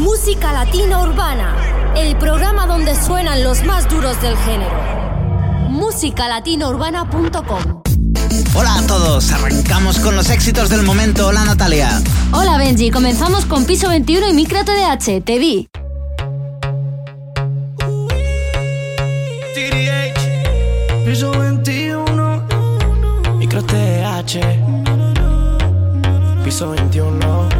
Música Latina Urbana, el programa donde suenan los más duros del género. Musicalatinourbana.com Hola a todos, arrancamos con los éxitos del momento. Hola Natalia. Hola Benji, comenzamos con Piso 21 y Micro TDH, te vi. Piso 21, Micro TDH, Piso 21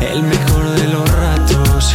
el mejor de los ratos.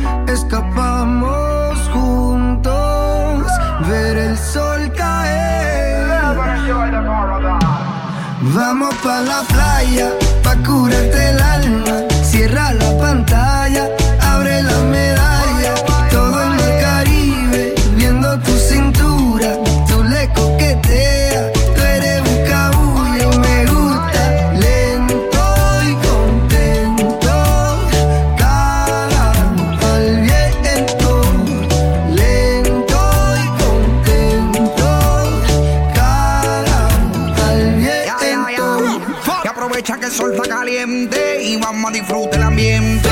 Escapamos juntos, ver el sol caer. Vamos pa' la playa, pa' curarte el alma. Cierra la pantalla el sol está caliente y vamos a disfrutar el ambiente.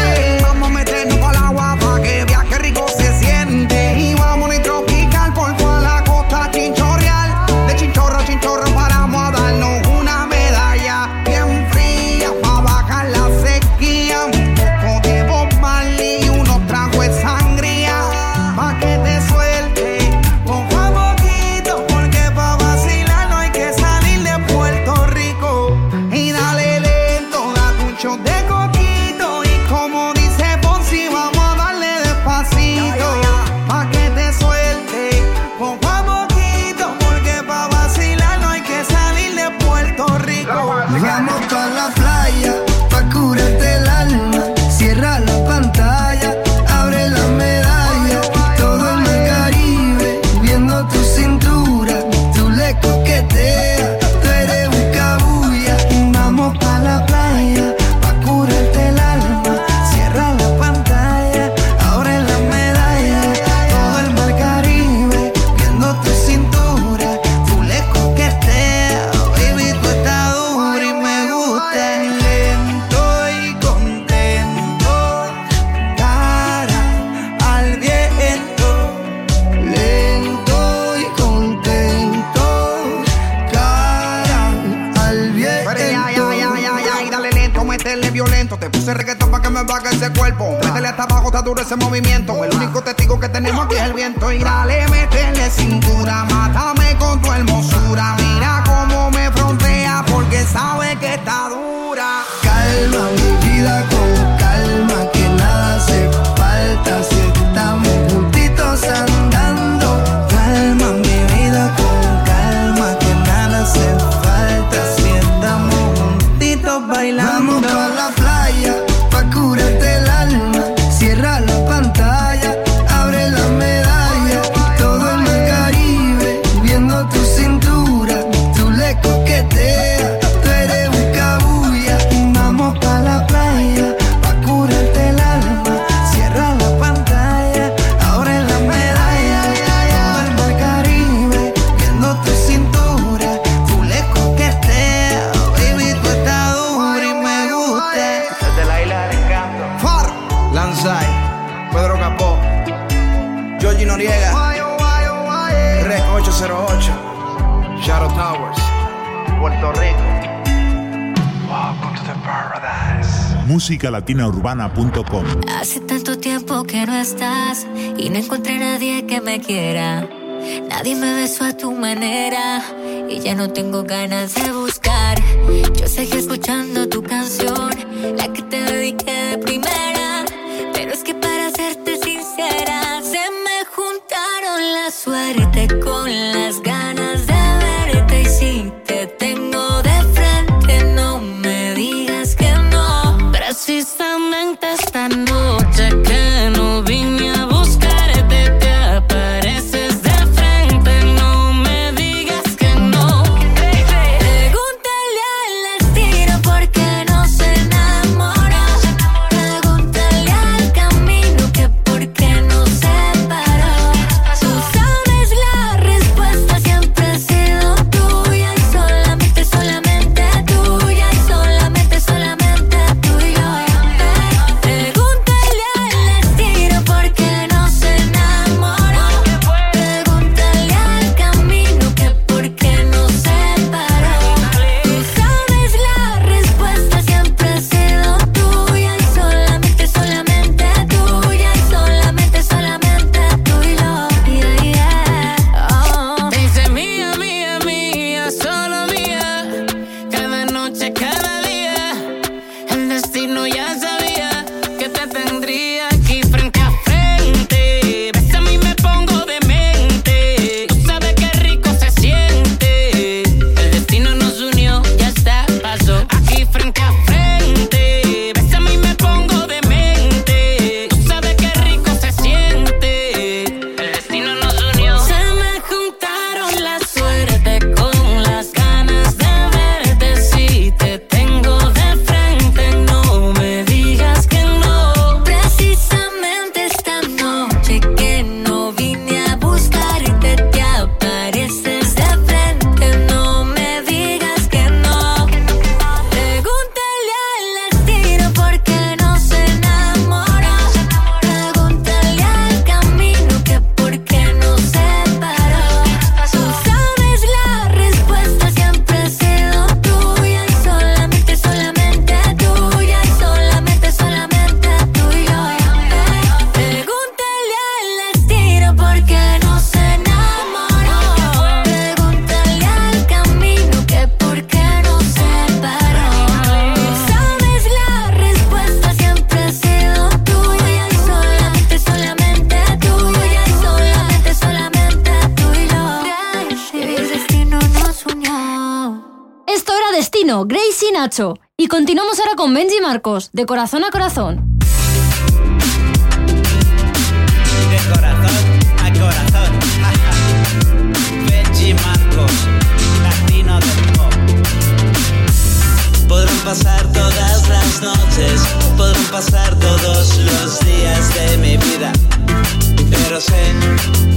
duro ese movimiento. El único testigo que tenemos aquí es el viento. Y dale, métele cintura, mátame con tu hermosura. musicalatinaurbana.com. Hace tanto tiempo que no estás y no encontré a nadie que me quiera. Nadie me besó a tu manera y ya no tengo ganas de buscar. Yo seguí escuchando tu canción De corazón a corazón. De corazón a corazón. Benji Marcos, latino del pop. Podrán pasar todas las noches, podrán pasar todos los días de mi vida. Pero sé,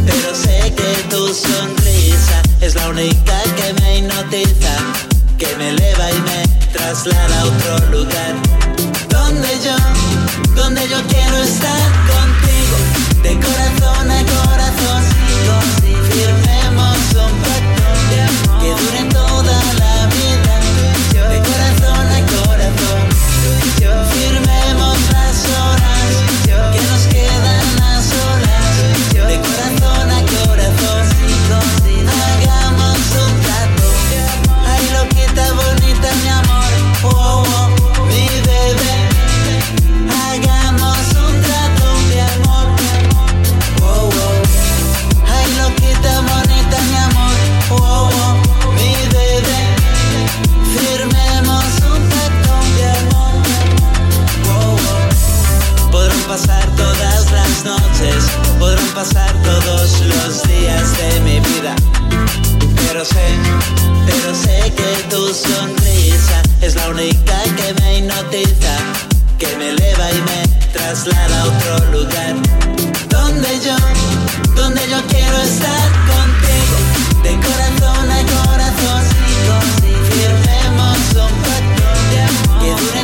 pero sé que tu sonrisa es la única que me hipnotiza, que me eleva y me traslada a otro lugar. Donde yo, donde yo quiero estar contigo, de corazón a corazón, firmemos un pacto que dure toda la pasar todos los días de mi vida. Pero sé, pero sé que tu sonrisa es la única que me hipnotiza, que me eleva y me traslada a otro lugar. Donde yo, donde yo quiero estar contigo, de corazón a corazón, firmemos un pacto que dure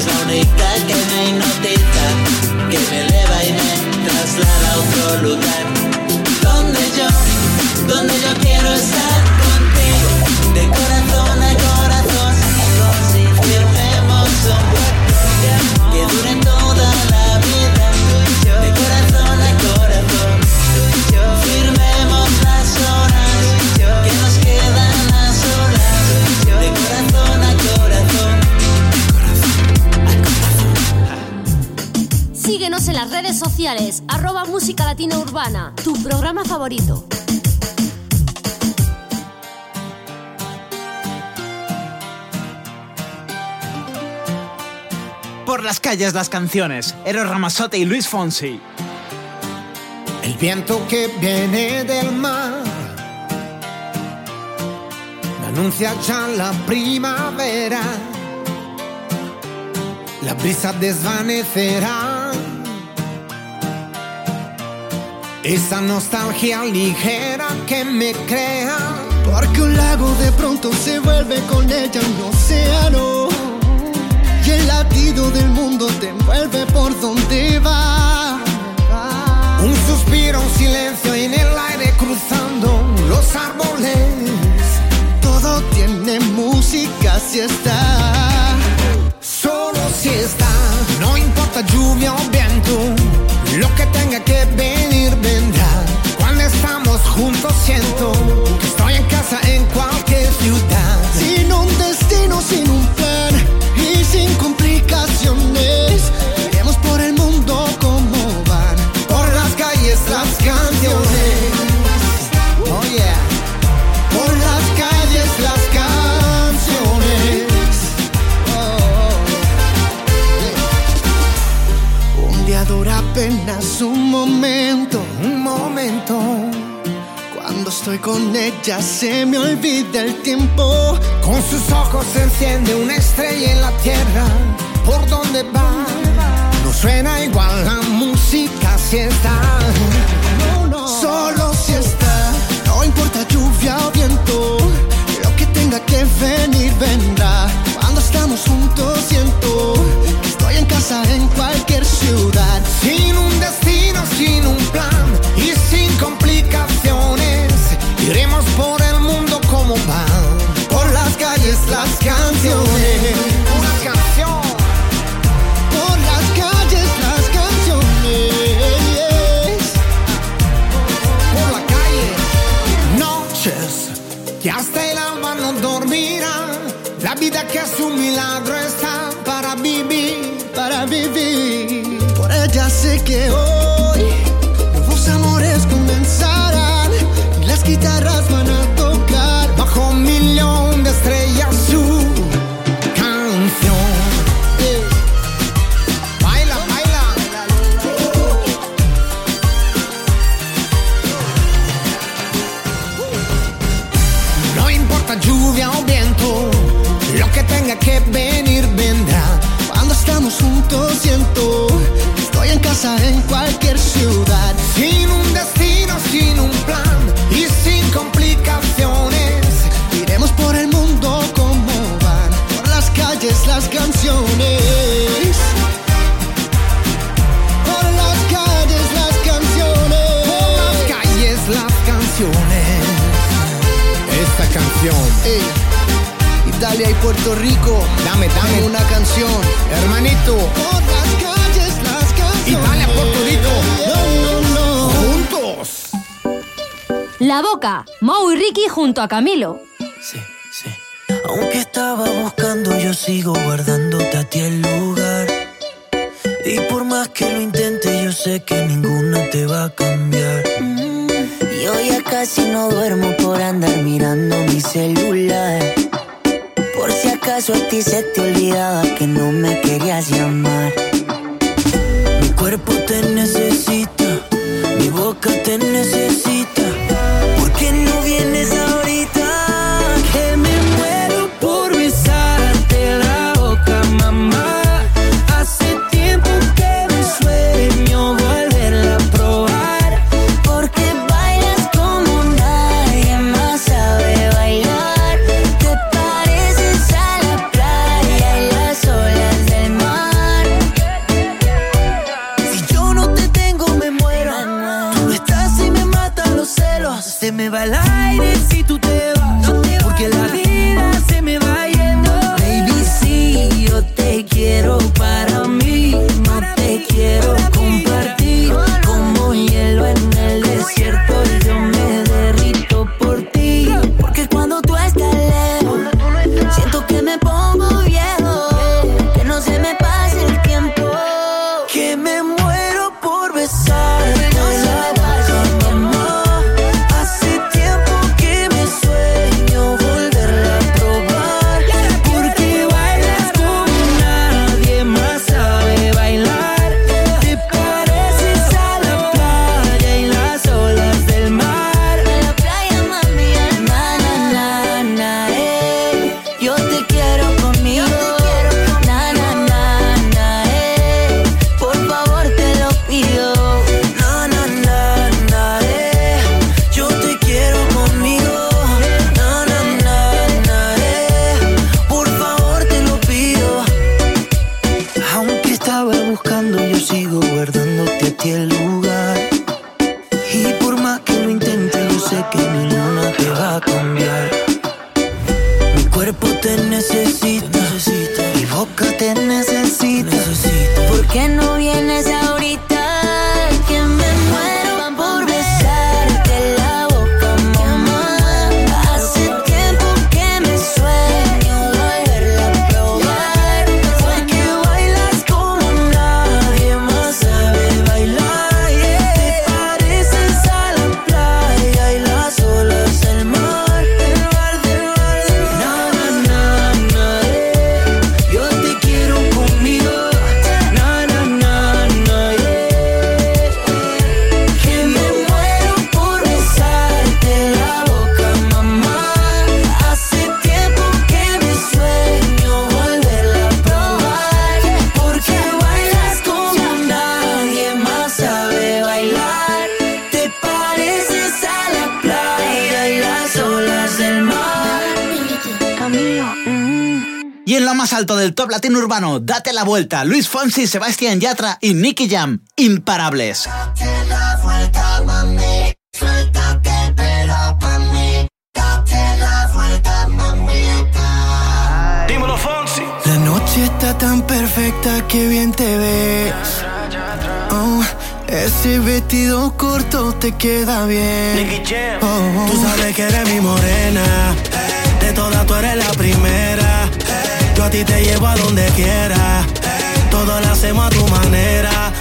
es la única que me hipnotiza, que me eleva y me traslada a otro lugar. Donde yo, donde yo quiero sociales, arroba música latina urbana, tu programa favorito. Por las calles las canciones, Eros Ramazote y Luis Fonsi. El viento que viene del mar me anuncia ya la primavera. La brisa desvanecerá esa nostalgia ligera que me crea. Porque un lago de pronto se vuelve con ella un océano. Y el latido del mundo te envuelve por donde va. Un suspiro, un silencio en el aire cruzando los árboles. Todo tiene música si está. Estoy con ella se me olvida el tiempo. Con sus ojos se enciende una estrella en la tierra. ¿Por donde va? No suena igual la música si está. Solo si está. No importa lluvia o viento. Lo que tenga que venir vendrá. Que es un milagro está para vivir. para vivir. Por ella sé que hoy y Puerto Rico. dame, dame una canción. hermanito. Por las calles las canciones. Italia, Puerto Rico. No, no, no. Juntos. La Boca, Mau y Ricky junto a Camilo. Sí, sí. Aunque estaba buscando, yo sigo guardándote a ti el lugar. Y por más que lo intente, yo sé que ninguna te va a cambiar. Yo ya casi no duermo por andar mirando mi celular. Si acaso a ti se te olvidaba que no me querías llamar. Mi cuerpo te necesita, mi boca te necesita. ¿Por qué no vienes ahorita? Urbano, date la vuelta. Luis Fonsi, Sebastián Yatra y Nicky Jam, imparables. Date la vuelta, mami. Suéltate el pelo pa' mí. Date la vuelta, mamita. Dímelo, Fonsi. La noche está tan perfecta que bien te ves. Oh, ese vestido corto te queda bien. Nicky Jam. Oh, Tú sabes que eres mi morena. De todas tú eres la primera. A ti te llevo a donde quiera. Todo lo hacemos a tu manera.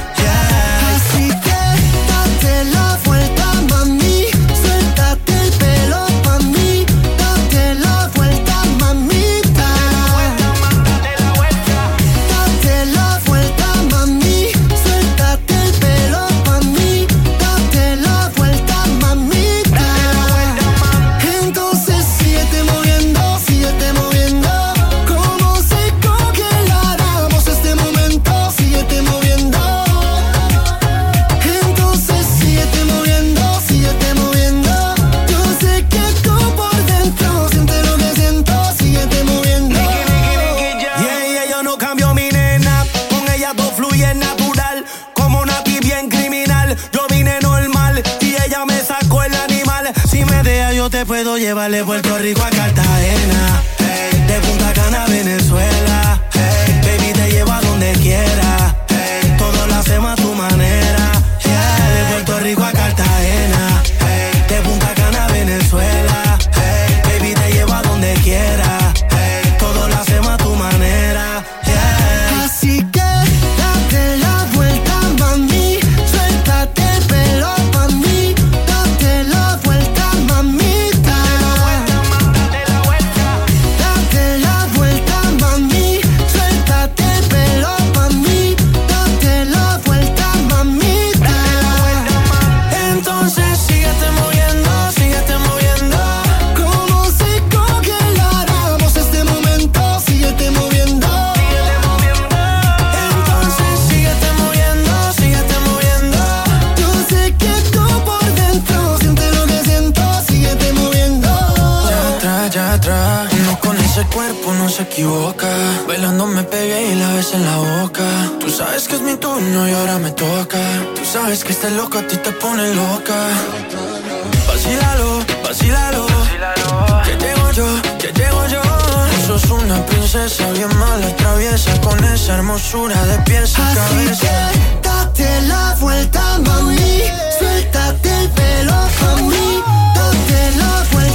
De Puerto Rico a Cartagena. De Punta Cana Venezuela. Sabes que este loco a ti te pone loca. Vacílalo, vacílalo. Que llego yo, que llego yo. Tú sos una princesa bien mala, traviesa. Con esa hermosura de pies a Así cabeza. que date la vuelta, mami. Suéltate el pelo pa' mí. Date la vuelta,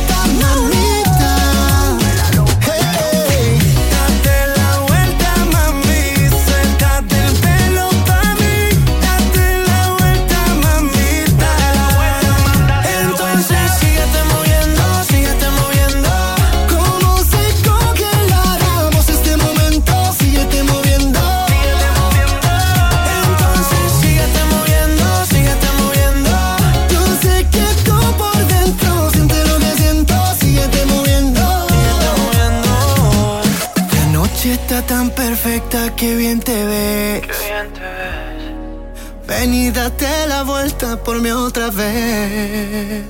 perfecta que bien te ves. Ven y date la vuelta por mí otra vez.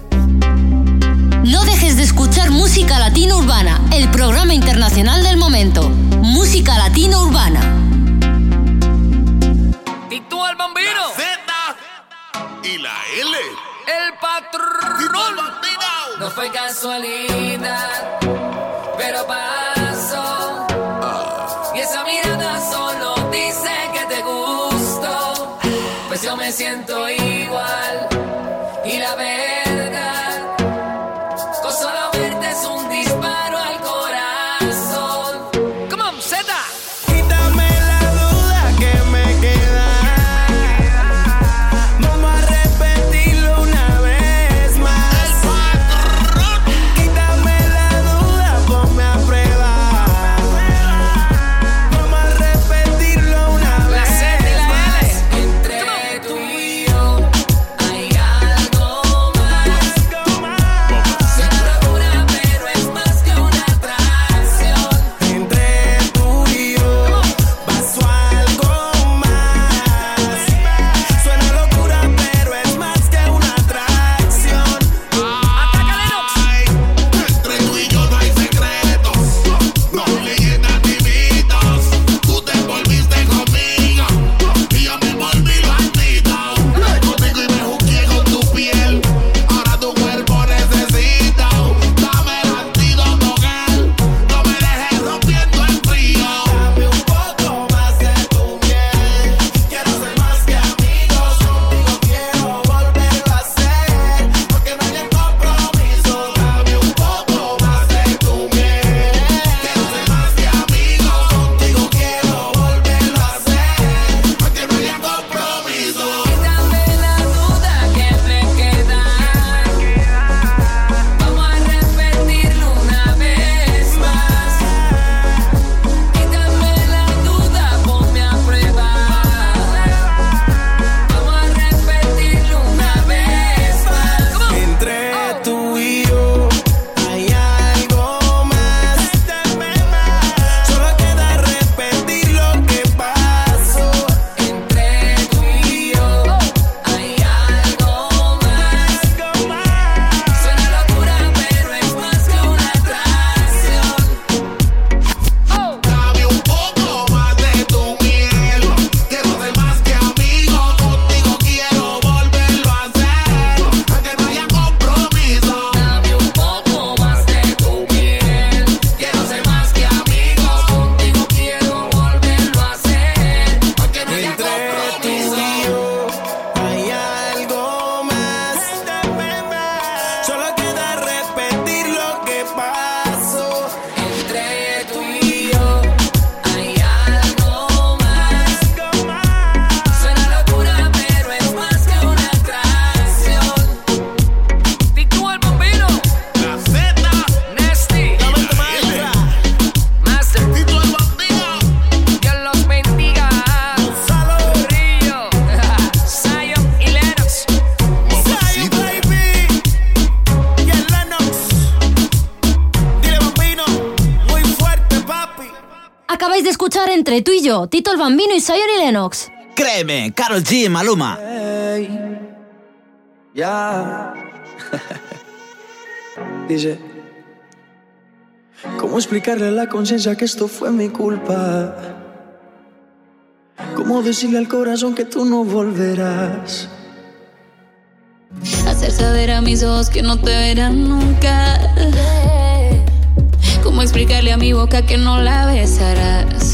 No dejes de escuchar Música Latina Urbana, el programa internacional del momento. Música Latina Urbana. ¿Y tú el bambino? Y la L. El patrón. No fue casualidad, pero pasó. Me siento igual. Y la verdad, Luis Sawyer y Lennox. Créeme, Carol G. Maluma. Hey, ya. Dice. ¿Cómo explicarle a la conciencia que esto fue mi culpa? ¿Cómo decirle al corazón que tú no volverás? Hacer saber a mis ojos que no te verán nunca. ¿Cómo explicarle a mi boca que no la besarás?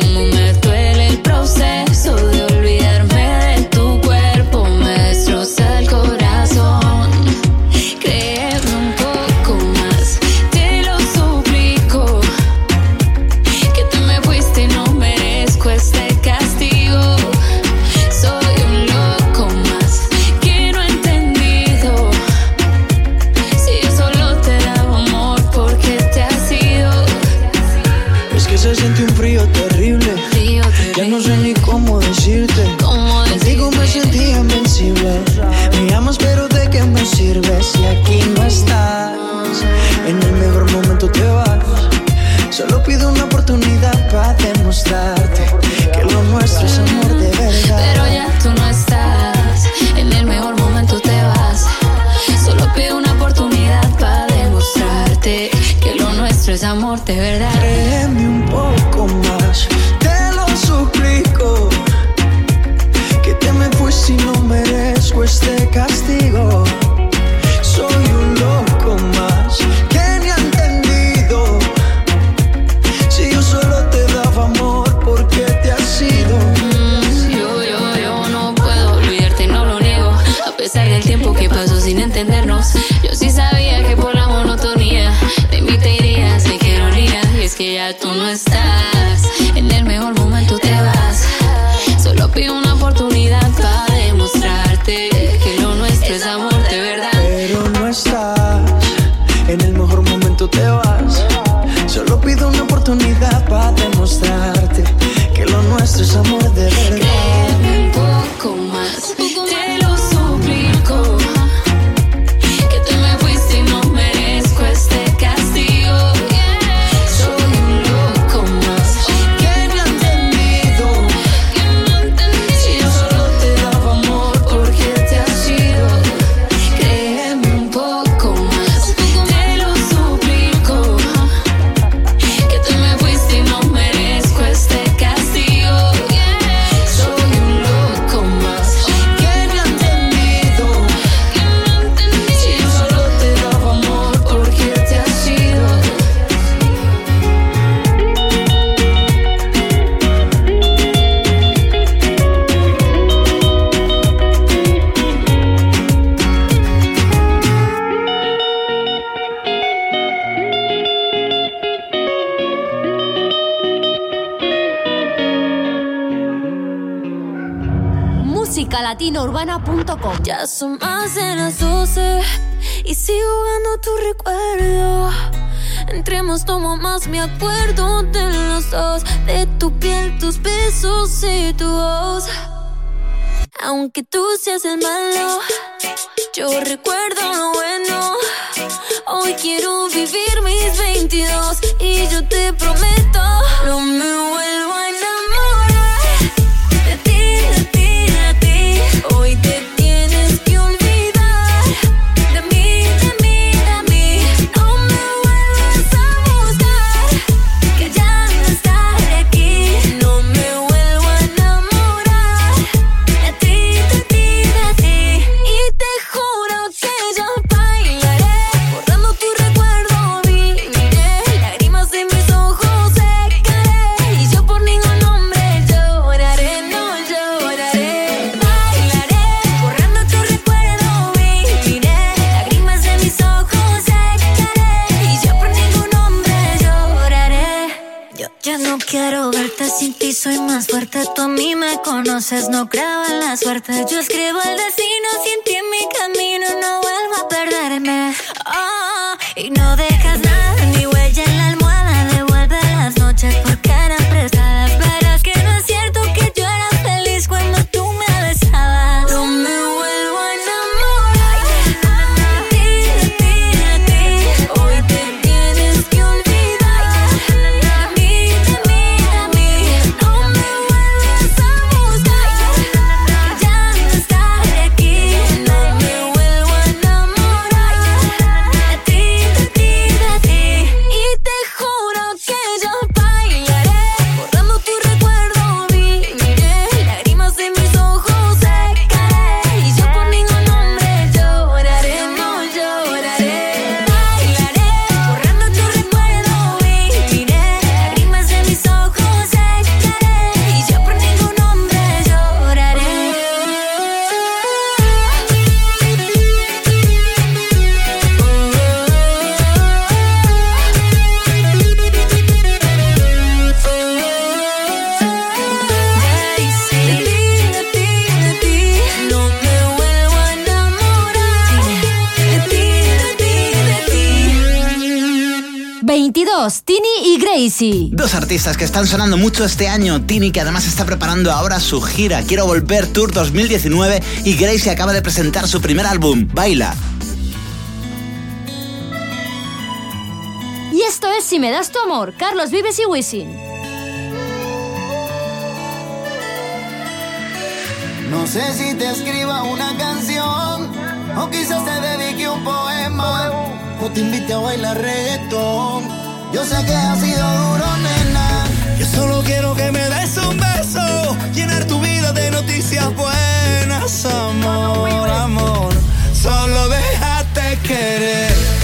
Solo pido una oportunidad para demostrarte que lo nuestro es amor de verdad. Pero ya tú no estás, en el mejor momento te vas. Solo pido una oportunidad para demostrarte que lo nuestro es amor de verdad. Créeme un poco más, te lo suplico. Que te me fuiste si no merezco este castigo. más me acuerdo de los dos, de tu piel, tus besos y tu voz. Aunque tú seas el malo, yo recuerdo lo bueno. Hoy quiero vivir mis 22. conoces, no creo en la suerte. Yo escribo el destino, sin ti en mi camino, no vuelvo a perderme. Oh, y no dejas de Dos artistas que están sonando mucho este año. Tini, que además está preparando ahora su gira Quiero Volver Tour 2019 y Gracie acaba de presentar su primer álbum, Baila. Y esto es Si me das tu amor, Carlos Vives y Wisin. No sé si te escriba una canción o quizás te dedique un poema o te invite a bailar reggaetón yo sé que ha sido duro, nena. Yo solo quiero que me des un beso, llenar tu vida de noticias buenas, amor, amor. Solo déjate querer.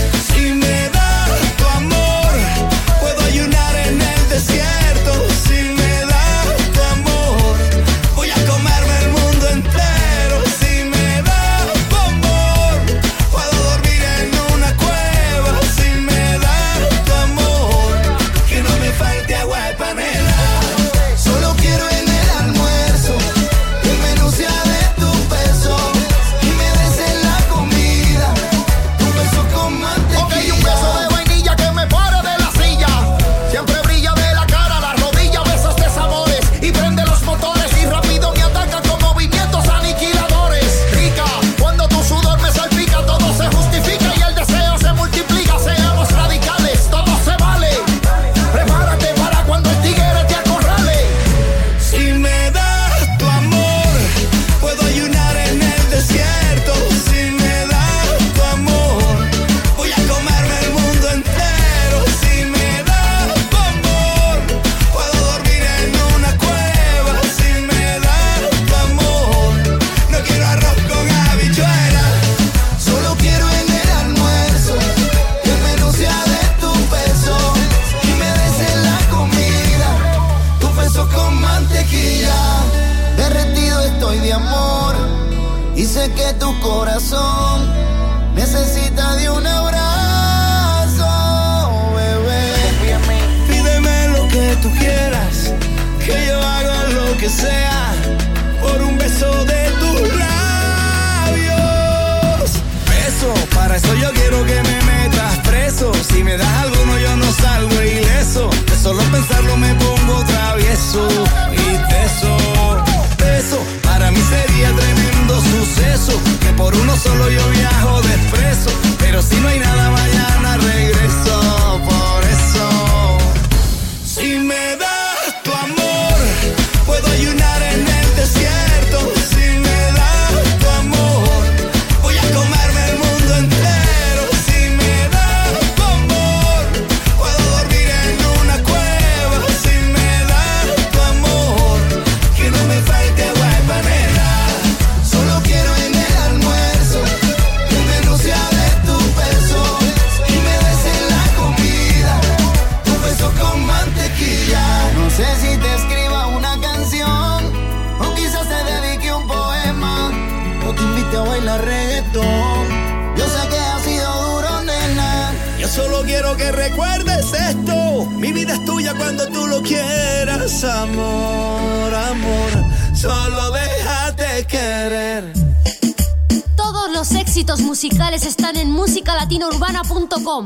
com.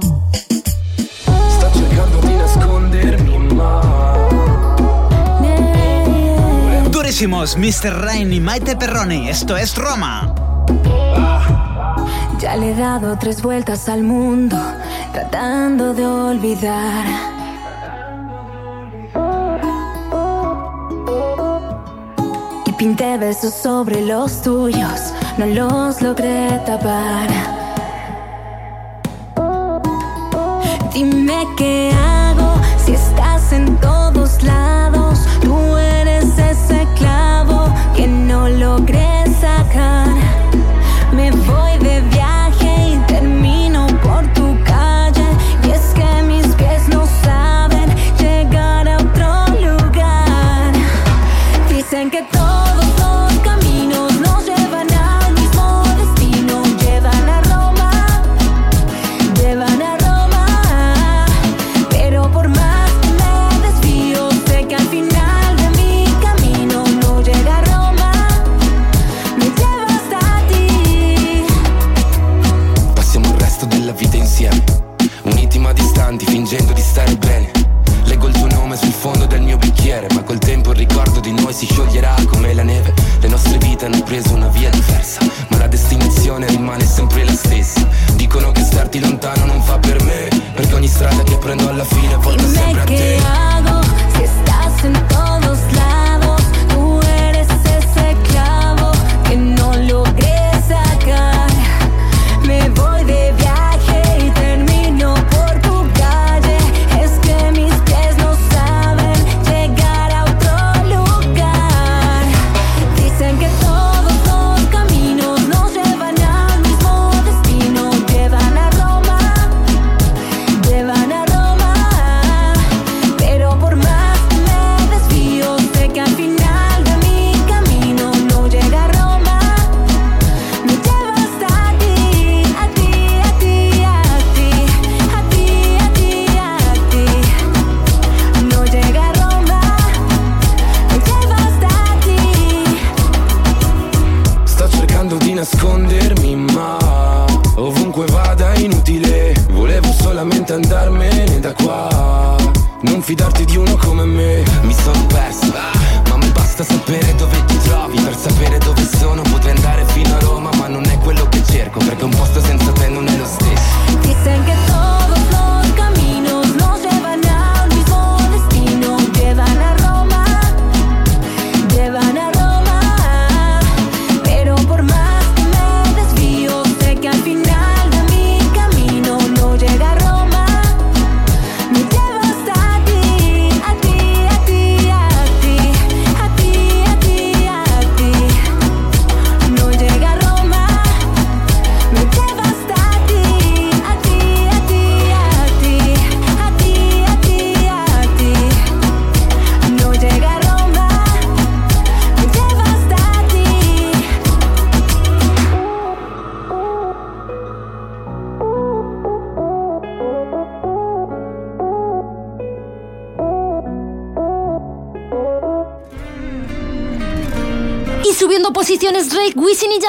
Sta. Durísimos, Mr. Rain y Maite Perroni. Esto es Roma. Ya le he dado tres vueltas al mundo, tratando de olvidar. y Pinté besos sobre los tuyos, no los logré tapar. Dime qué hago si estás en todos lados.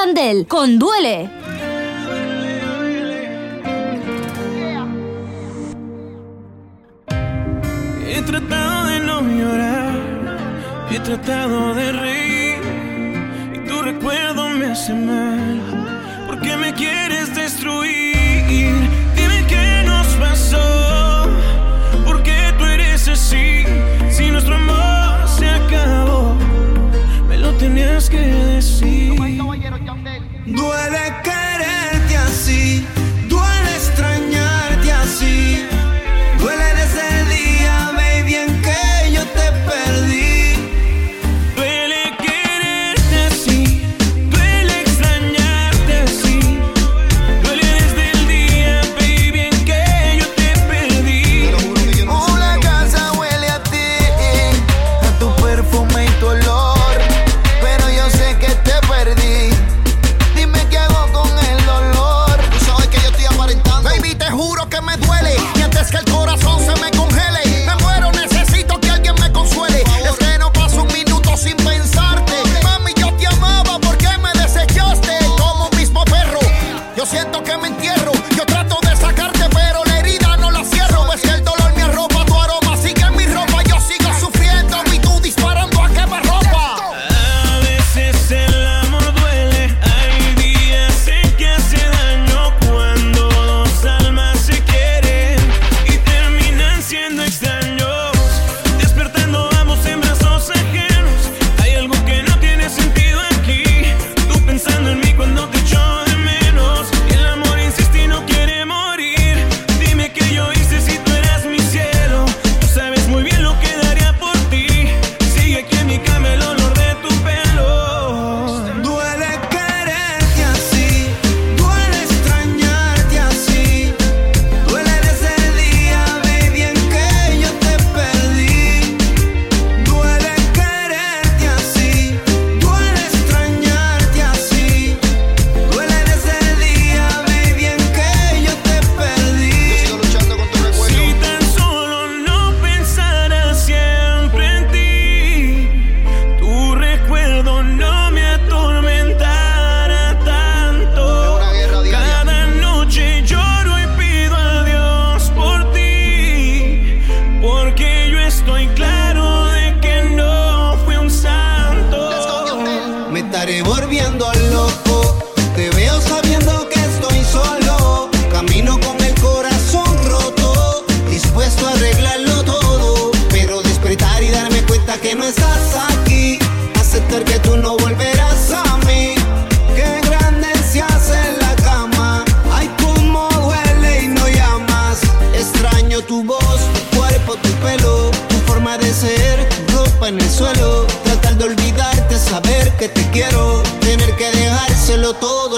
Yandel con Duele.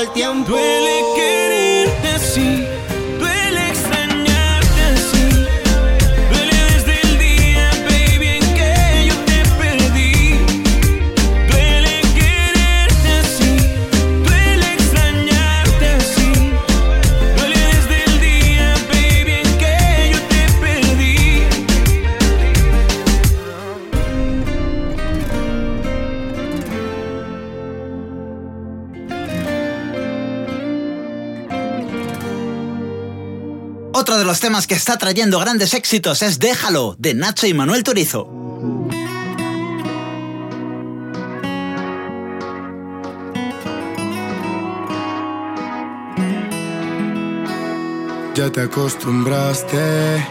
El tiempo. Que está trayendo grandes éxitos es Déjalo, de Nacho y Manuel Turizo. Ya te acostumbraste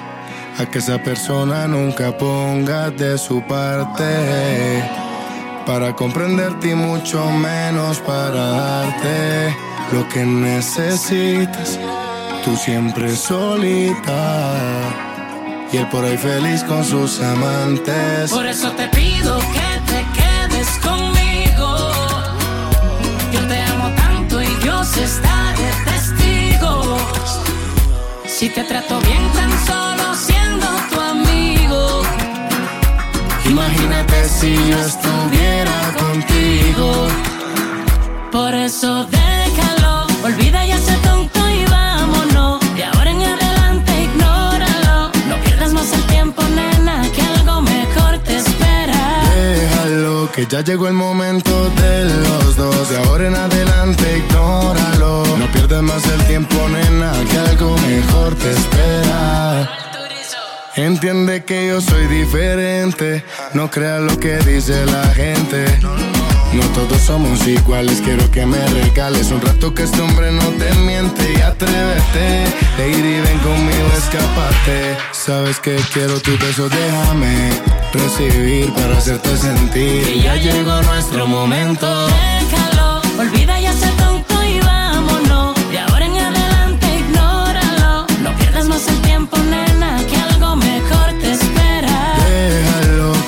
a que esa persona nunca ponga de su parte para comprenderte y mucho menos para darte lo que necesitas. Tú siempre solita y él por ahí feliz con sus amantes. Por eso te pido que te quedes conmigo. Yo te amo tanto y Dios está de testigo. Si te trato bien tan solo siendo tu amigo. Imagínate si yo estuviera contigo. Por eso déjalo, olvida ya que ya llegó el momento de los dos. De ahora en adelante, ignóralo. No pierdas más el tiempo, nena, que algo mejor te espera. Entiende que yo soy diferente. No creas lo que dice la gente. No todos somos iguales, quiero que me regales un rato que este hombre no te miente y atrévete. Lady, ven conmigo, escapate. Sabes que quiero tu beso, déjame recibir para hacerte sentir. Que ya llegó nuestro momento. Déjalo, olvida ya ese tonto y vámonos. De ahora en adelante ignóralo. No pierdas más el tiempo, nena,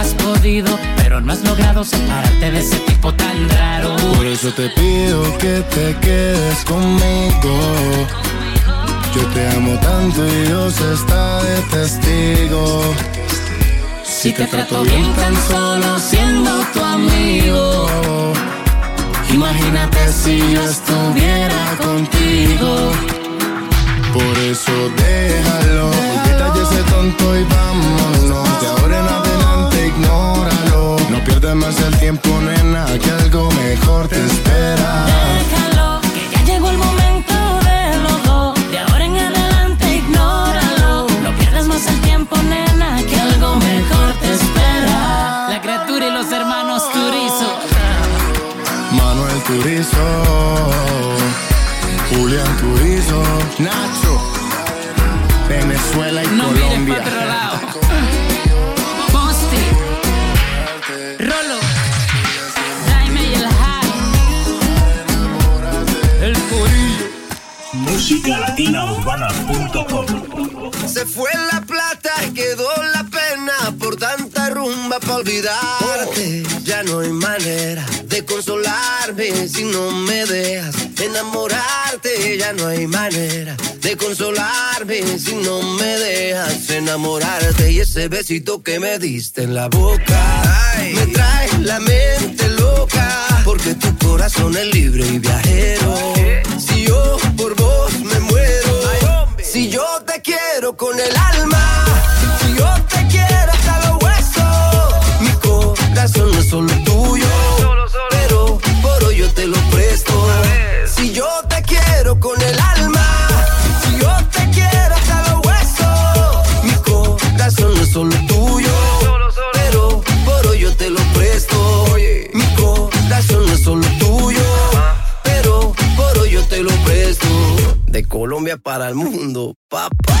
Has podido, pero no has logrado separarte de ese tipo tan raro. Por eso te pido que te quedes conmigo. Yo te amo tanto y Dios está de testigo. Si te trato bien tan solo siendo tu amigo. Imagínate si yo estuviera contigo. Por eso déjalo, de ese tonto y vámonos. No pierdas más el tiempo, nena, que algo mejor te espera. No hay manera de consolarme si no me dejas enamorarte. Y ese besito que me diste en la boca me trae la mente loca. Porque tu corazón es libre y viajero. Si yo por vos me muero. Si yo te quiero con el alma, si yo te quiero hasta los huesos, mi corazón no es solo tuyo, pero por hoy yo te lo presto. Colombia para el mundo, papá.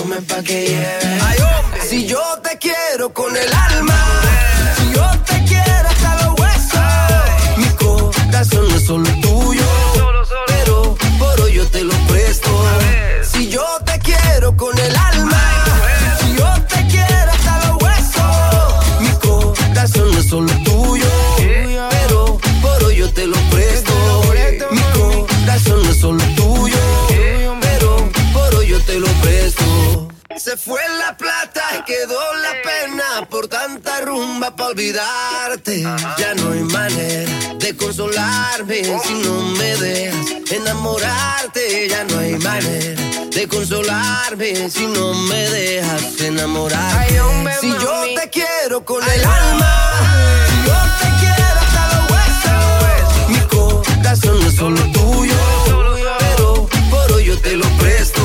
Si yo te quiero con el alma, si yo te quiero hasta los huesos, mi corazón no es solo tuyo, Se fue la plata y quedó la pena por tanta rumba para olvidarte. Ya no hay manera de consolarme si no me dejas enamorarte. Ya no hay manera de consolarme si no me dejas enamorarte. Si yo te quiero con el alma, si yo te quiero hasta los huesos, mi corazón no es solo tuyo, pero por hoy yo te lo presto.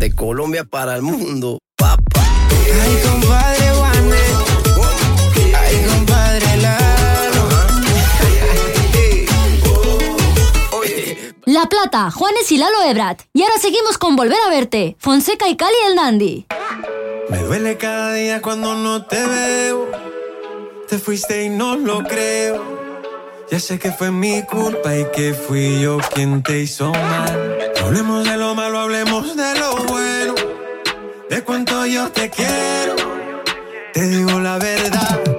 De Colombia para el mundo, papá. Ay, compadre Juanes. Ay, compadre Lalo. La Plata, Juanes y Lalo Ebrat. Y ahora seguimos con Volver a verte, Fonseca y Cali el Dandy. Me duele cada día cuando no te veo. Te fuiste y no lo creo. Ya sé que fue mi culpa y que fui yo quien te hizo mal. Hablemos de lo malo, De cuánto yo te quiero. Te digo la verdad.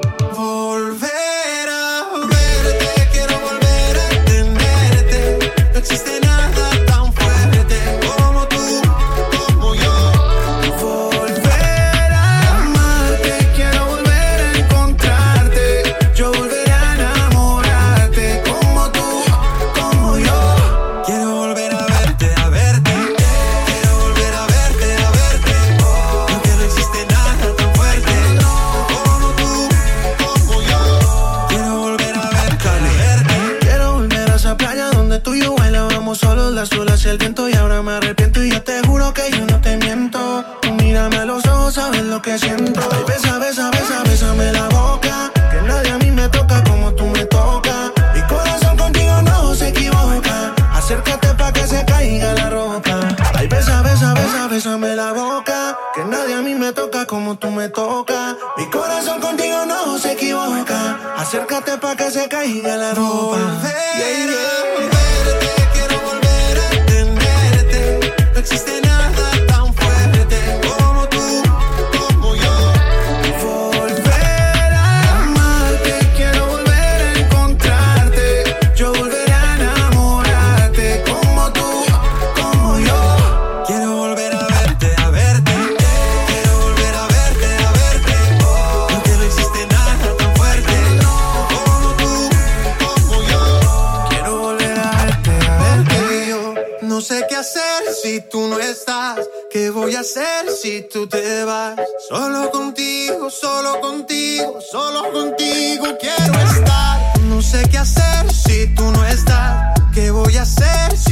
Y ahora me arrepiento y yo te juro que yo no te miento. Tú mírame a los ojos, sabes lo que siento. Ay, besa, besa, besa, bésame la boca. Que nadie a mí me toca como tú me tocas. Mi corazón contigo no se equivoca. Acércate pa' que se caiga la ropa. Ay, besa, besa, besa, bésame la boca. Que nadie a mí me toca como tú me tocas. Mi corazón contigo no se equivoca. Acércate pa' que se caiga la ropa. Solo contigo, solo contigo, solo contigo quiero estar. No sé qué hacer si tú no estás. ¿Qué voy a hacer si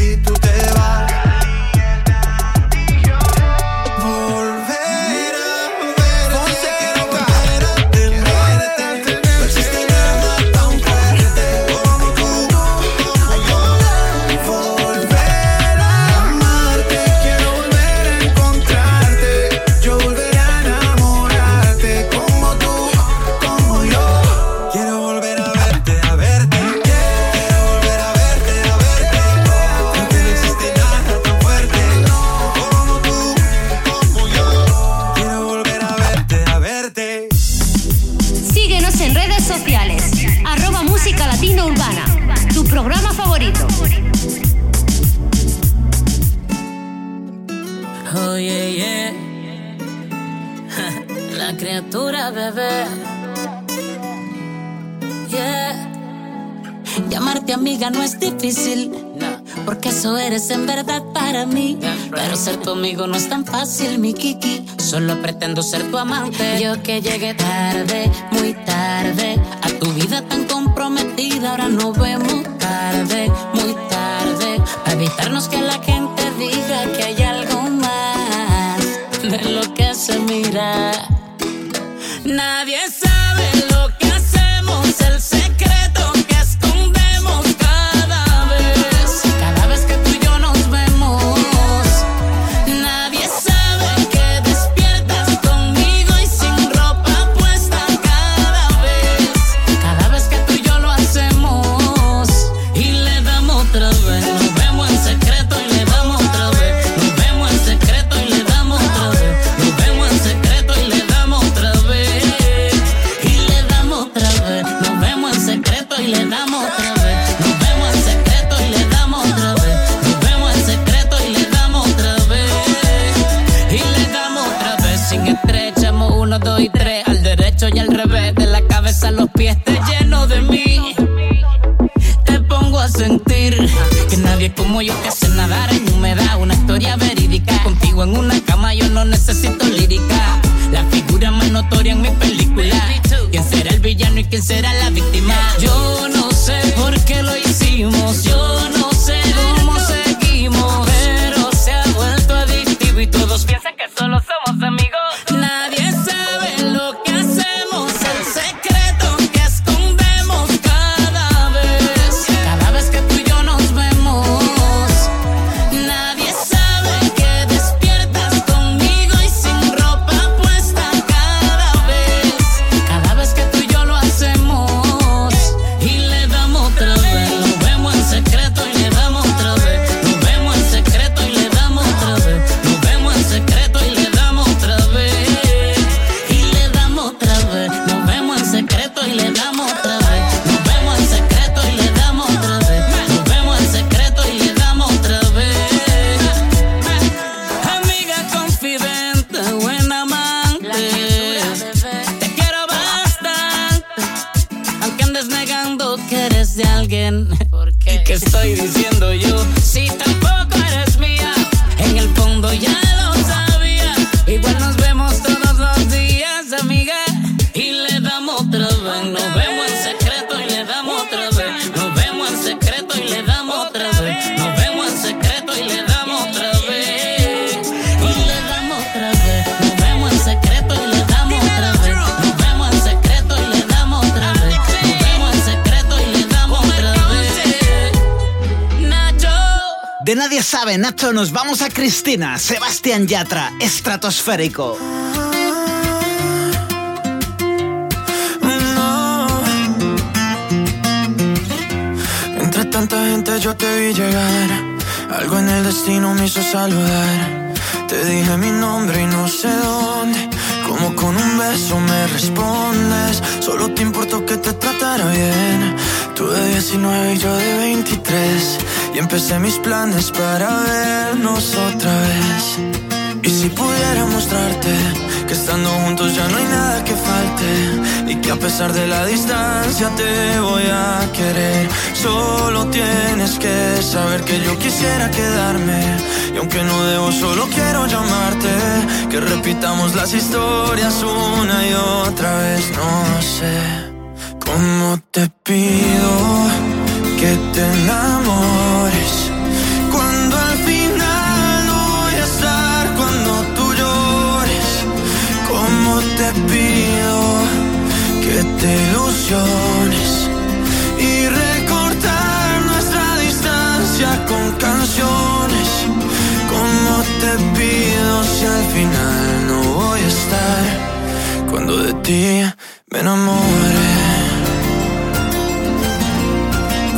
Porque eso eres en verdad para mí. Pero ser tu amigo no es tan fácil, mi Kiki. Solo pretendo ser tu amante. Yo que llegué tarde, muy tarde. A tu vida tan comprometida, ahora nos vemos tarde, muy tarde. Para evitarnos que la Cristina, Sebastián Yatra, estratosférico. Entre tanta gente yo te vi llegar. Algo en el destino me hizo saludar. Te dije mi nombre y no sé dónde. Como con un beso me respondes. Solo te importó que te tratara bien. Tú de 19 y yo de 23. Y empecé mis planes para vernos otra vez. Y si pudiera mostrarte que estando juntos ya no hay nada que falte. Y que a pesar de la distancia te voy a querer. Solo tienes que saber que yo quisiera quedarme. Y aunque no debo, solo quiero llamarte. Que repitamos las historias una y otra vez. No sé cómo te pido si al final no voy a estar cuando de ti me enamore?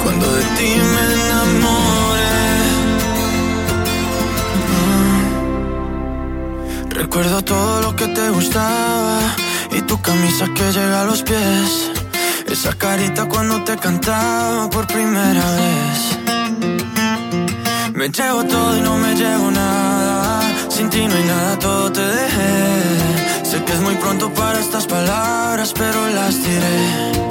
Cuando de ti me enamore. Mm. Recuerdo todo lo que te gustaba y tu camisa que llega a los pies. Esa carita cuando te cantaba por primera vez. Me llevo todo y no me llevo nada. Sin ti no hay nada, todo te dejé. Sé que es muy pronto para estas palabras, pero las diré.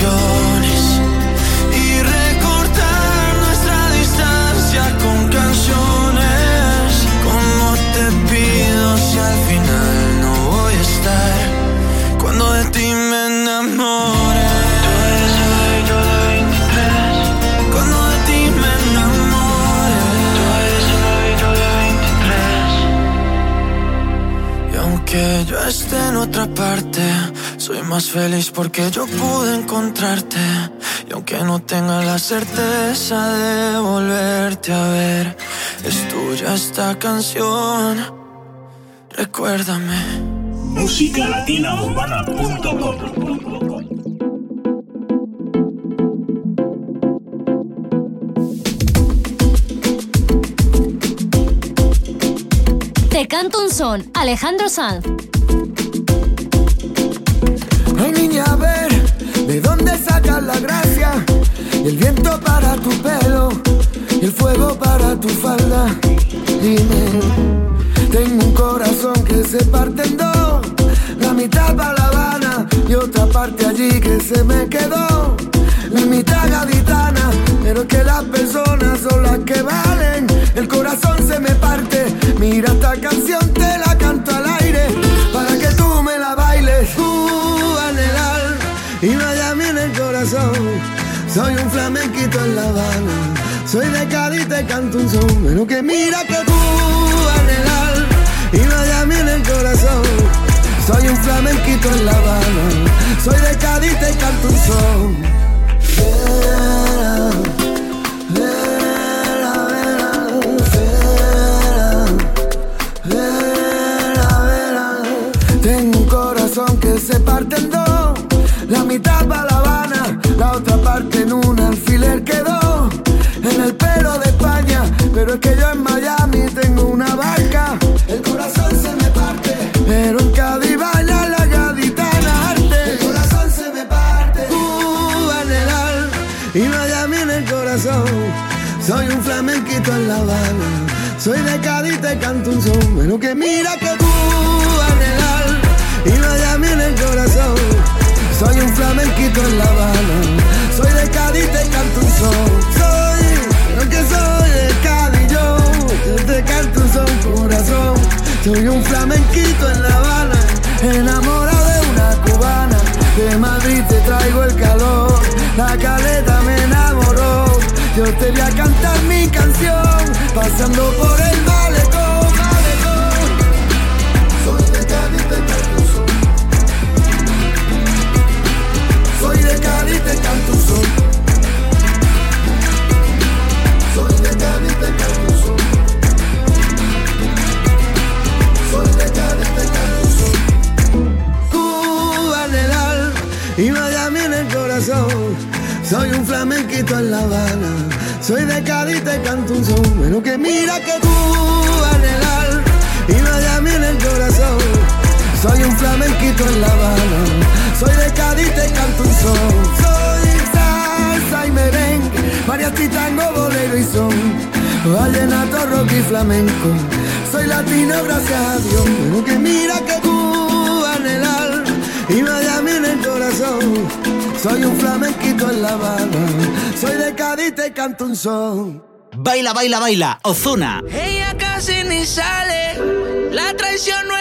y recortar nuestra distancia con canciones, como te pido si al final no voy a estar cuando de ti me enamore. Cuando de ti me enamore Y aunque yo esté en otra parte Soy más feliz porque yo pude encontrarte. Y aunque no tenga la certeza de volverte a ver Es tuya esta canción. Recuérdame. Musicalatinaurbana.com Te canto un son, Alejandro Sanz. A ver, ¿de dónde sacas la gracia? El viento para tu pelo, y el fuego para tu falda. Dime, tengo un corazón que se parte en dos, la mitad para La Habana y otra parte allí que se me quedó. La mitad gaditana, pero que las personas son las que valen. El corazón se me parte, mira esta canción te la canto aire y Miami en el corazón. Soy un flamenquito en La Habana, soy de Cádiz te canto un son. Pero que mira que Cuba en el alma y Miami en el corazón. Soy un flamenquito en La Habana, soy de Cádiz te canto un son. Tengo un corazón que se parte en dos, en un alfiler quedó en el pelo de España, pero es que yo en Miami tengo una barca, el corazón se me parte, pero en Cádiz baila la gaditana arte, el corazón se me parte, Cuba en el alma y Miami en el corazón, soy un flamenquito en La Habana, soy de Cádiz te canto un son, pero que mira que Cuba en el alma y Miami en el corazón. Soy un flamenquito en La Habana, te voy a cantar mi canción, pasando por el malecón, malecón. Soy de Cádiz, te canto. Soy de Cádiz, te canto. Soy de Cádiz, te canto. Soy de Cádiz, te canto un son. Cuba en el alma y Miami en el corazón. Soy un flamenquito en La Habana. Soy de Cádiz, te canto un son. Bueno, que mira que el alma y Miami en el corazón. Soy un flamenquito en La Habana. Soy de Cádiz, te canto un son. Soy salsa y merengue, mariachi, tango, bolero y son. Vallenato, rock y flamenco. Soy latino, gracias a Dios. Pero que mira que el alma y Miami en el corazón. Soy un flamenquito en La Habana. Soy de Cádiz, te canto un son. Baila, baila, baila, Ozuna. Ella casi ni sale, la traición no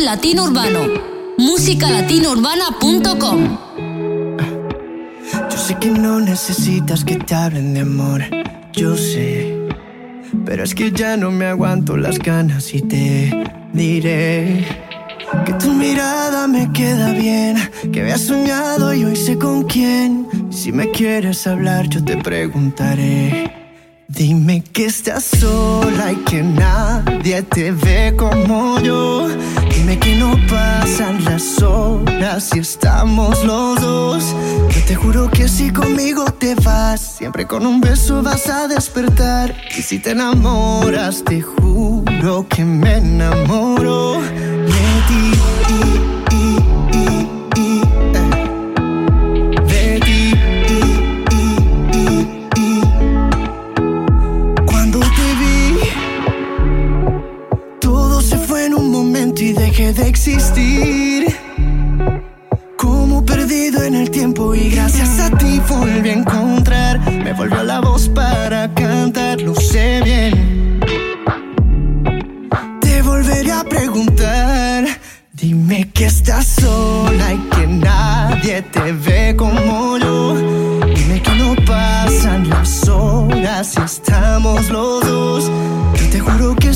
latino urbano. musicalatinourbana.com Yo sé que no necesitas que te hablen de amor, yo sé. Pero es que ya no me aguanto las ganas y te diré que tu mirada me queda bien, que había soñado y hoy sé con quién. Si me quieres hablar, yo te preguntaré. Dime que estás sola y que nadie te ve como yo. Dime que no pasan las horas y estamos los dos. Yo te juro que si conmigo te vas, siempre con un beso vas a despertar. Y si te enamoras, te juro que me enamoro de ti. Existir. Como perdido en el tiempo y gracias a ti volví a encontrar. Me volvió la voz para cantar, lo sé bien. Te volveré a preguntar. Dime que estás sola y que nadie te ve como yo. Dime que no pasan las horas y estamos los dos.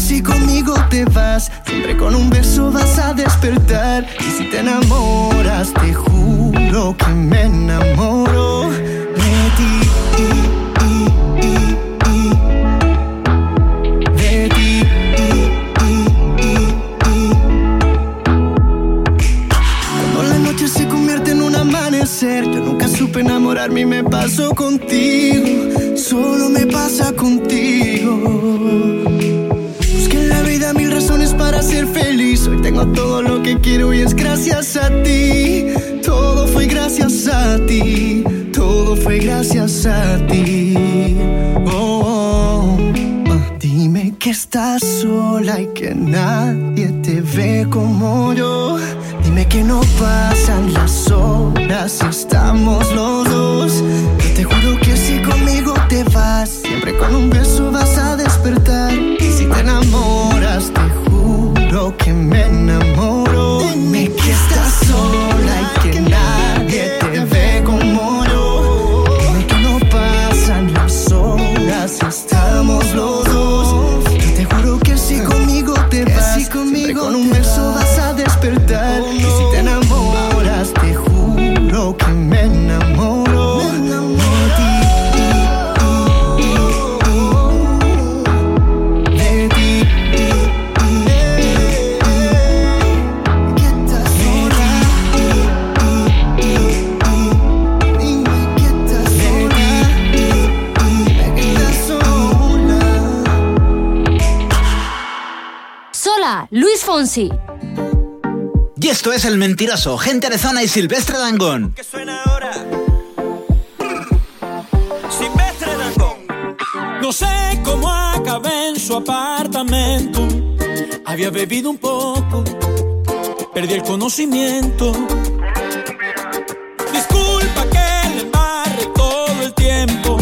Si conmigo te vas, siempre con un beso vas a despertar. Y si te enamoras, te juro que me enamoro de ti. De ti. Cuando la noche se convierte en un amanecer, yo nunca supe enamorarme y me pasó contigo, solo me pasa contigo. Para ser feliz, hoy tengo todo lo que quiero y es gracias a ti, todo fue gracias a ti, todo fue gracias a ti. Oh, oh. Ah, Dime que estás sola y que nadie te ve como yo. Dime que no pasan las horas estamos los dos. Yo te juro que si conmigo te vas, siempre con un beso vas a que me enamoro. Dime que estás sola esto es El Mentiroso, gente de zona y Silvestre Dangón. Silvestre Dangond. No sé cómo acabé en su apartamento. Había bebido un poco, perdí el conocimiento. Disculpa que le embarre todo el tiempo,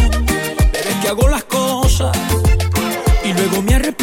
pero es que hago las cosas y luego me arrepiento.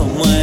someone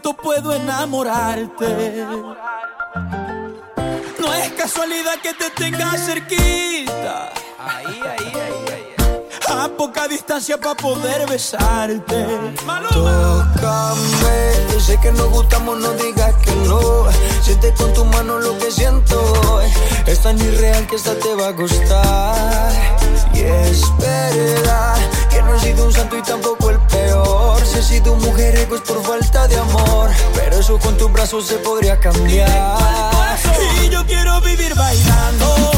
momento puedo enamorarte. No es casualidad que te tenga cerquita. Ahí, ahí, ahí, A poca distancia para poder besarte. Tócame, sé que nos gustamos, no digas que no. Siente con tu mano lo que siento. Es tan irreal que esta te va a gustar. Y es verdad que no he sido un santo y tampoco sé si tu mujer es por falta de amor, pero eso con tus brazos se podría cambiar. Y yo quiero vivir bailando.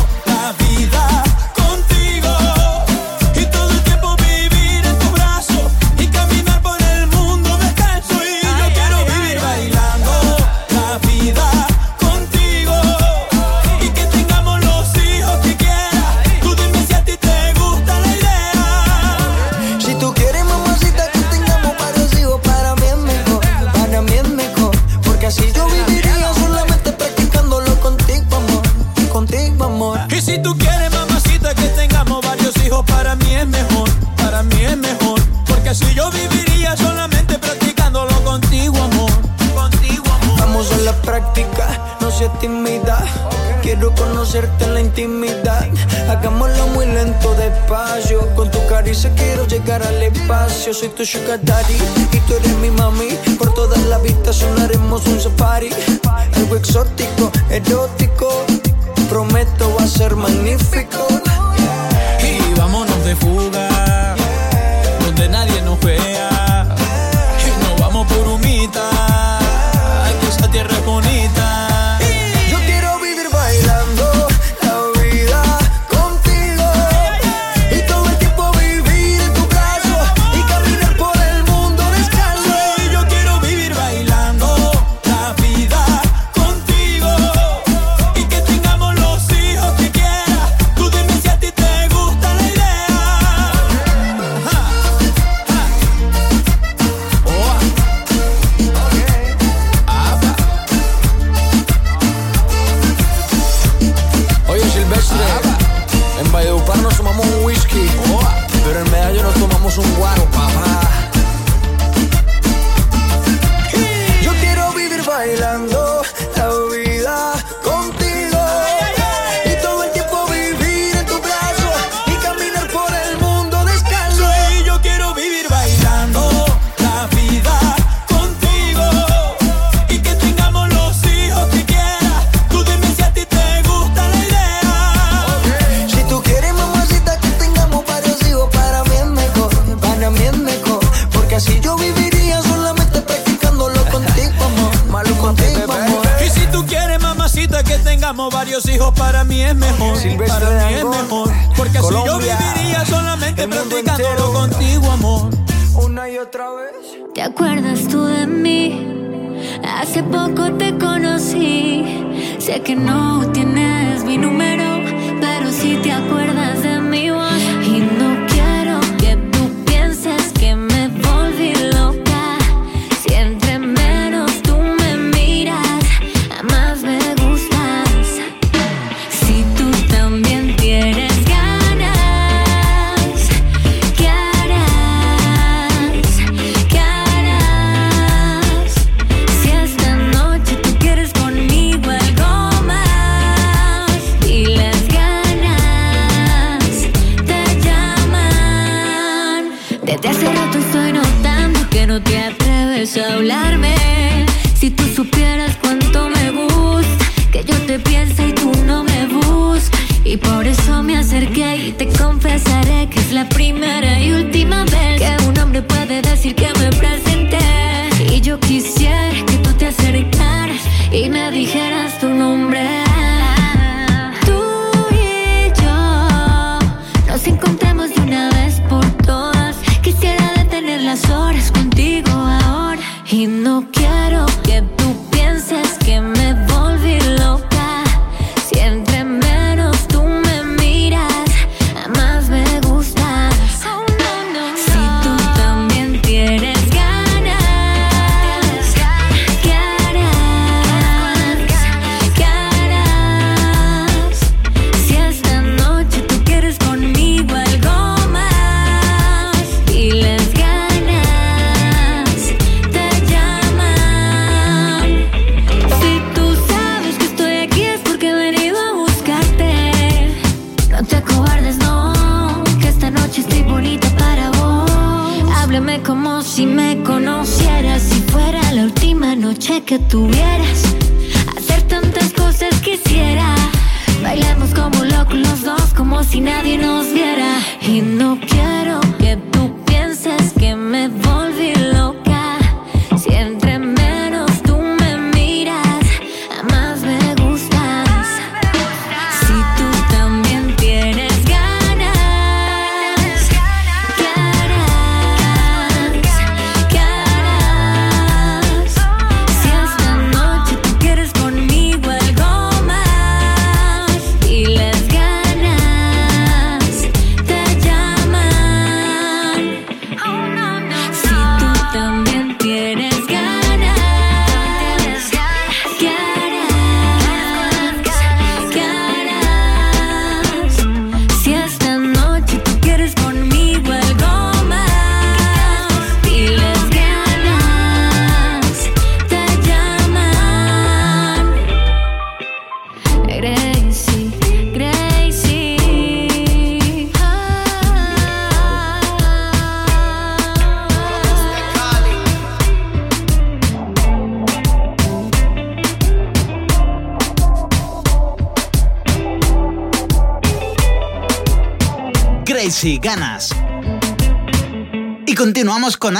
París quiero llegar al espacio Soy tu sugar daddy. Y tú eres mi mami Por toda la vistas sonaremos un safari. Algo exótico, erótico Prometo va a ser magnífico.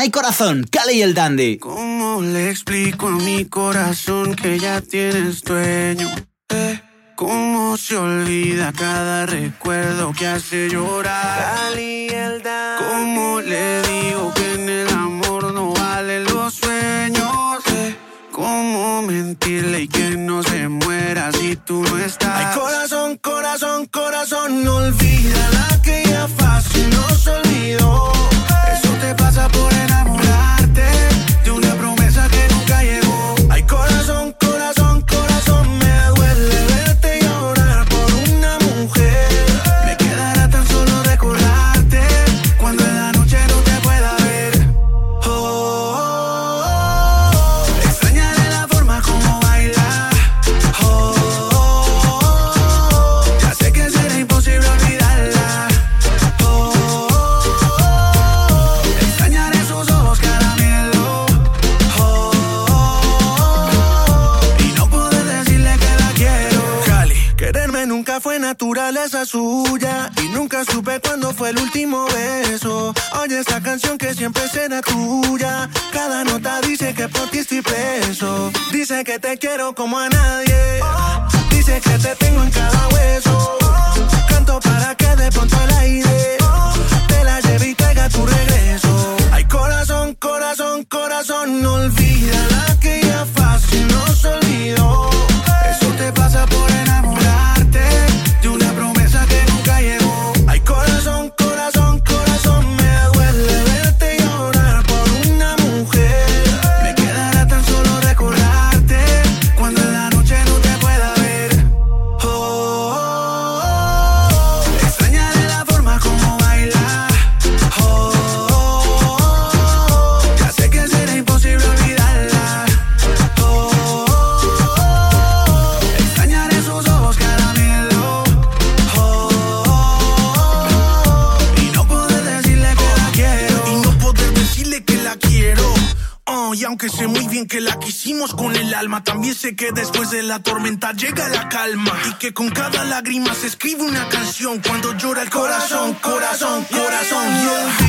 Hay Corazón, Cali y el Dandy. ¿Cómo le explico a mi corazón que ya tienes dueño? Eh, ¿Cómo se olvida cada recuerdo que hace llorar? Cali vida. dice que después de la tormenta llega la calma y que con cada lágrima se escribe una canción cuando llora el corazón, corazón, corazón.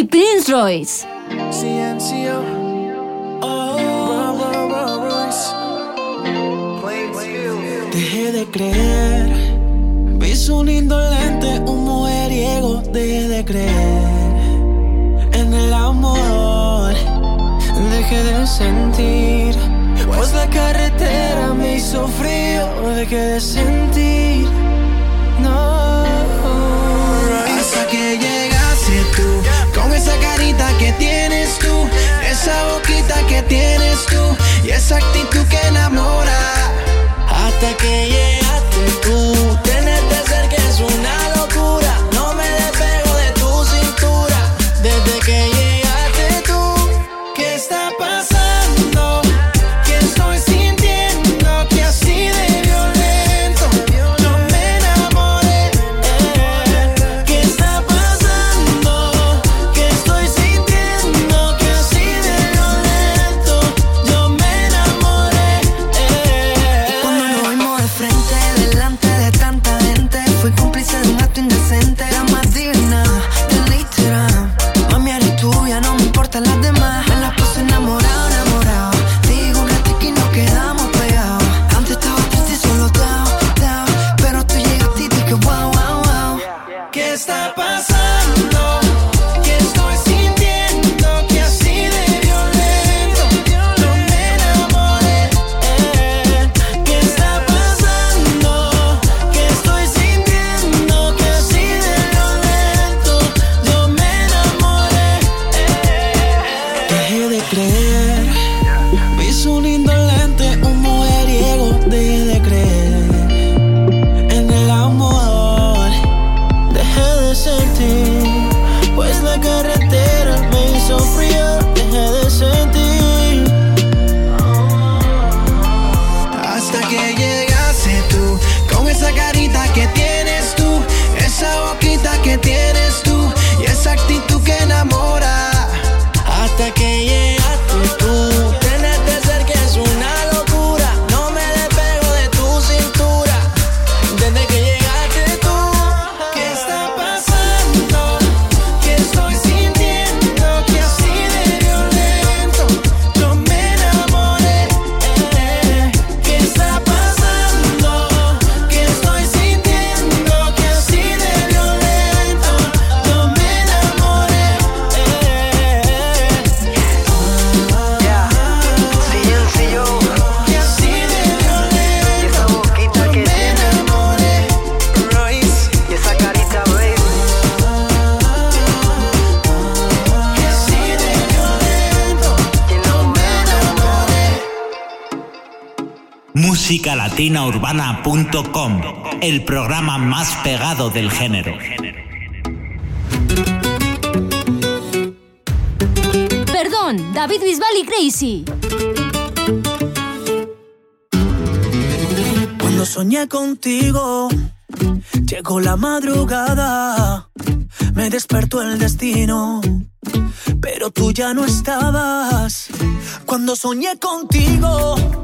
y Prince Royce. Oh, dejé de creer, vis un indolente, un mujeriego, dejé de creer en el amor, dejé de sentir, pues la carretera me hizo frío, dejé de sentir, no, hasta que esa boquita que tienes tú y esa actitud que enamora. Hasta que llegaste tú musicalatinaurbana.com, el programa más pegado del género. Perdón, David Bisbal y Crazy. Cuando soñé contigo, llegó la madrugada, me despertó el destino, pero tú ya no estabas. Cuando soñé contigo,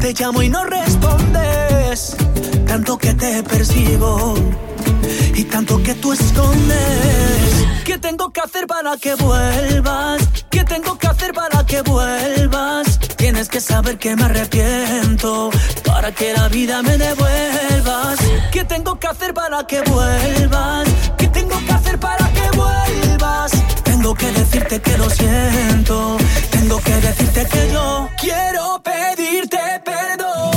te llamo y no respondes, tanto que te persigo y tanto que tú escondes. ¿Qué tengo que hacer para que vuelvas? ¿Qué tengo que hacer para que vuelvas? Tienes que saber que me arrepiento para que la vida me devuelvas. ¿Qué tengo que hacer para que vuelvas? ¿Qué tengo que hacer para que vuelvas? Tengo que decirte que lo siento. Tengo que decirte que yo quiero pedirte perdón.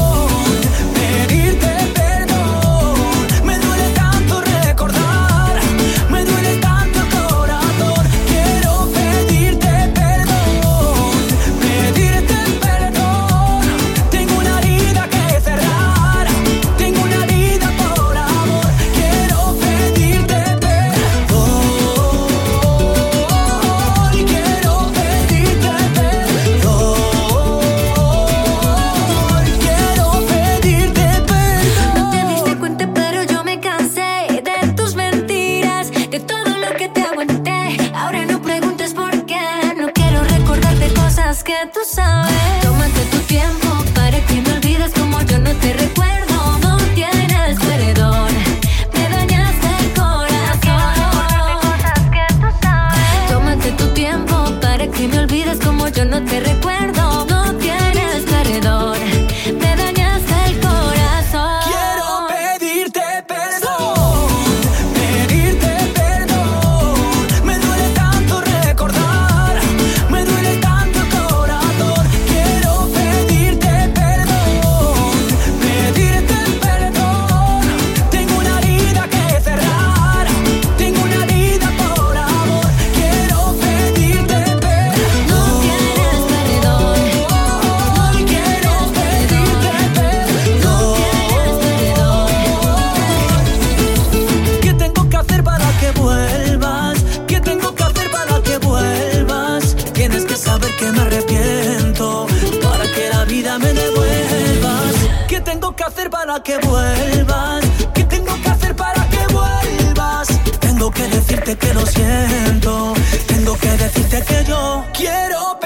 para que vuelvas? ¿Qué tengo que hacer para que vuelvas? Tengo que decirte que lo siento. Tengo que decirte que yo quiero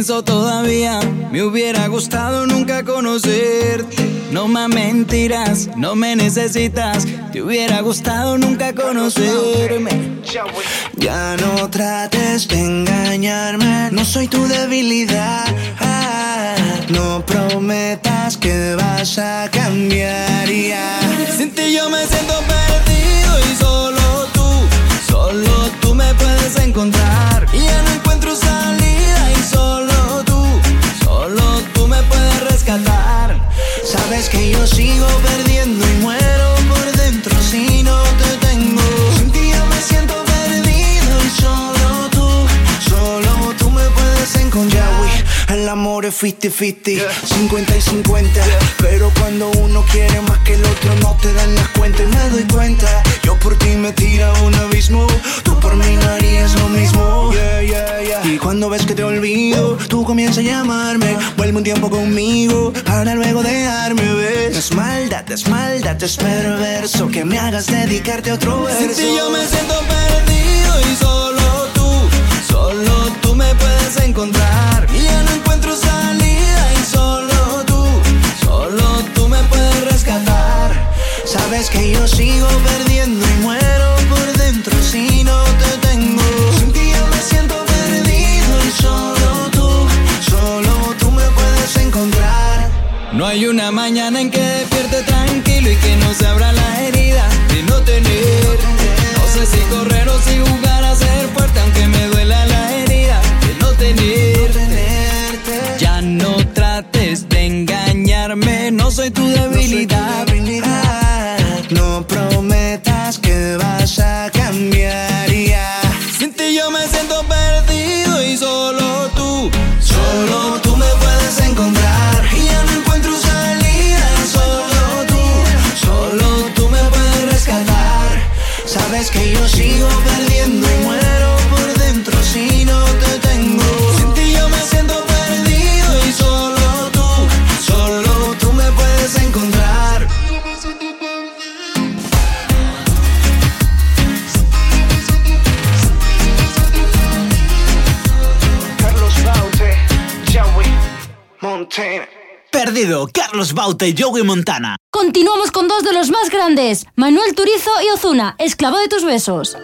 pienso todavía, me hubiera gustado nunca conocerte. No me mentirás, no me necesitas, te hubiera gustado nunca conocerme. Ya no trates de engañarme, no soy tu debilidad. No prometas que vas a cambiar ya. Sin ti yo me siento perdido y solo tú, solo tú me puedes encontrar. Sabes que yo sigo perdiendo y muero es 50-50, 50 y 50. Pero cuando uno quiere más que el otro, no te dan las cuentas. Y me doy cuenta, yo por ti me tira a un abismo. Tú por mí no harías lo mismo. Yeah. Y cuando ves que te olvido, tú comienzas a llamarme. Vuelve un tiempo conmigo para luego dejarme ver. Es maldad, es maldad, es perverso que me hagas dedicarte a otro verso. Ti yo me siento perdido y solo solo tú me puedes encontrar. Y ya no encuentro salida y solo tú, solo tú me puedes rescatar. Sabes que yo sigo perdiendo y muero por dentro si no te tengo. Sin ti yo me siento perdido y solo tú, solo tú me puedes encontrar. No hay una mañana en que despierte tranquilo y que no se abra la herida de no tener. No sé si correr o si jugar debilidad. Perdido, Carlos Baute y Joey Montana. Continuamos con dos de los más grandes, Manuel Turizo y Ozuna, esclavo de tus besos.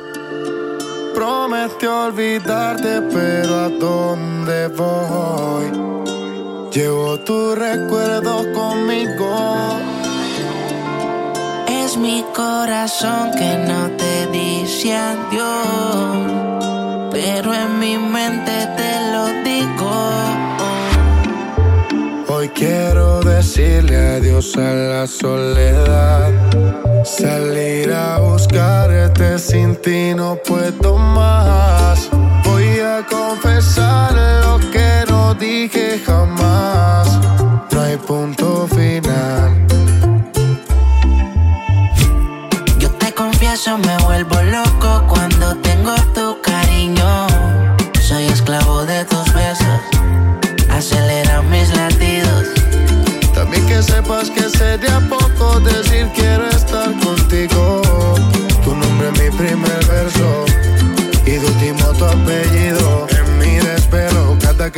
Prometió olvidarte, pero ¿a dónde voy? Llevo tus recuerdos conmigo. Es mi corazón que no te dice adiós, pero en mi mente te lo digo. Hoy quiero decirle adiós a la soledad. Salir a buscarte sin ti no puedo más. Voy a confesar lo que no dije jamás. No hay punto final. Yo te confieso, me vuelvo loco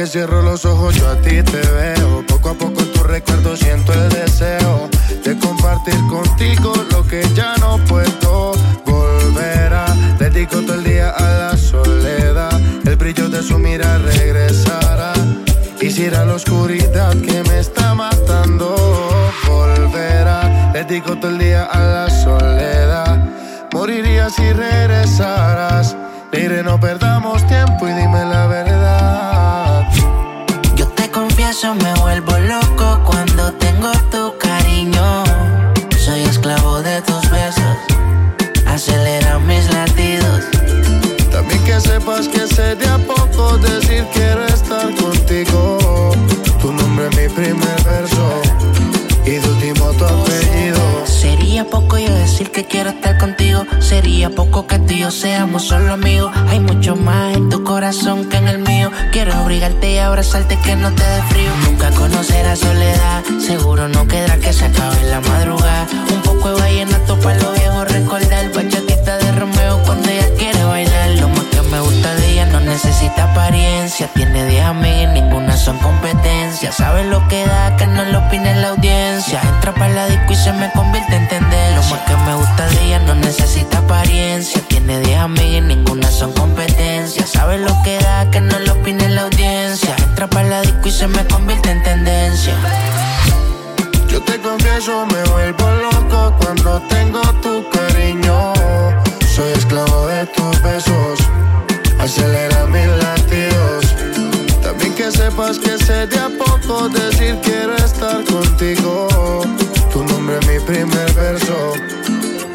cierro los ojos yo a ti te veo. Poco a poco en tu recuerdo siento el deseo de compartir contigo lo que ya no puedo volver a. Dedico todo el día a la soledad, el brillo de su mirada regresará. Quisiera la oscuridad que me está matando volverá. Dedico todo el día a la soledad. Moriría si regresaras. Mire, no perdamos tiempo y dime la verdad. Confieso, me vuelvo loco cuando tengo tu cariño. Soy esclavo de tus besos, acelera mis latidos. También que sepas que sería poco decir quiero decir que quiero estar contigo. Sería poco que tú y yo seamos solo amigos. Hay mucho más en tu corazón que en el mío. Quiero abrigarte y abrazarte que no te dé frío. Nunca conocerás soledad. Seguro no quedará que se acabe la madrugada. Un poco de vallenato para los viejos recordar. apariencia. Tiene 10 amigas, ninguna son competencia. Sabe lo que da, que no lo opine la audiencia. Entra para la disco y se me convierte en tendencia. Lo más que me gusta de ella no necesita apariencia. Tiene 10 amigas, ninguna son competencia. Sabe lo que da, que no lo opine la audiencia. Entra para la disco y se me convierte en tendencia. Yo te confieso, me vuelvo loco cuando tengo tu cariño. Soy esclavo de tus besos acelera mis latidos. También que sepas que sé de a poco decir quiero estar contigo. Tu nombre es mi primer verso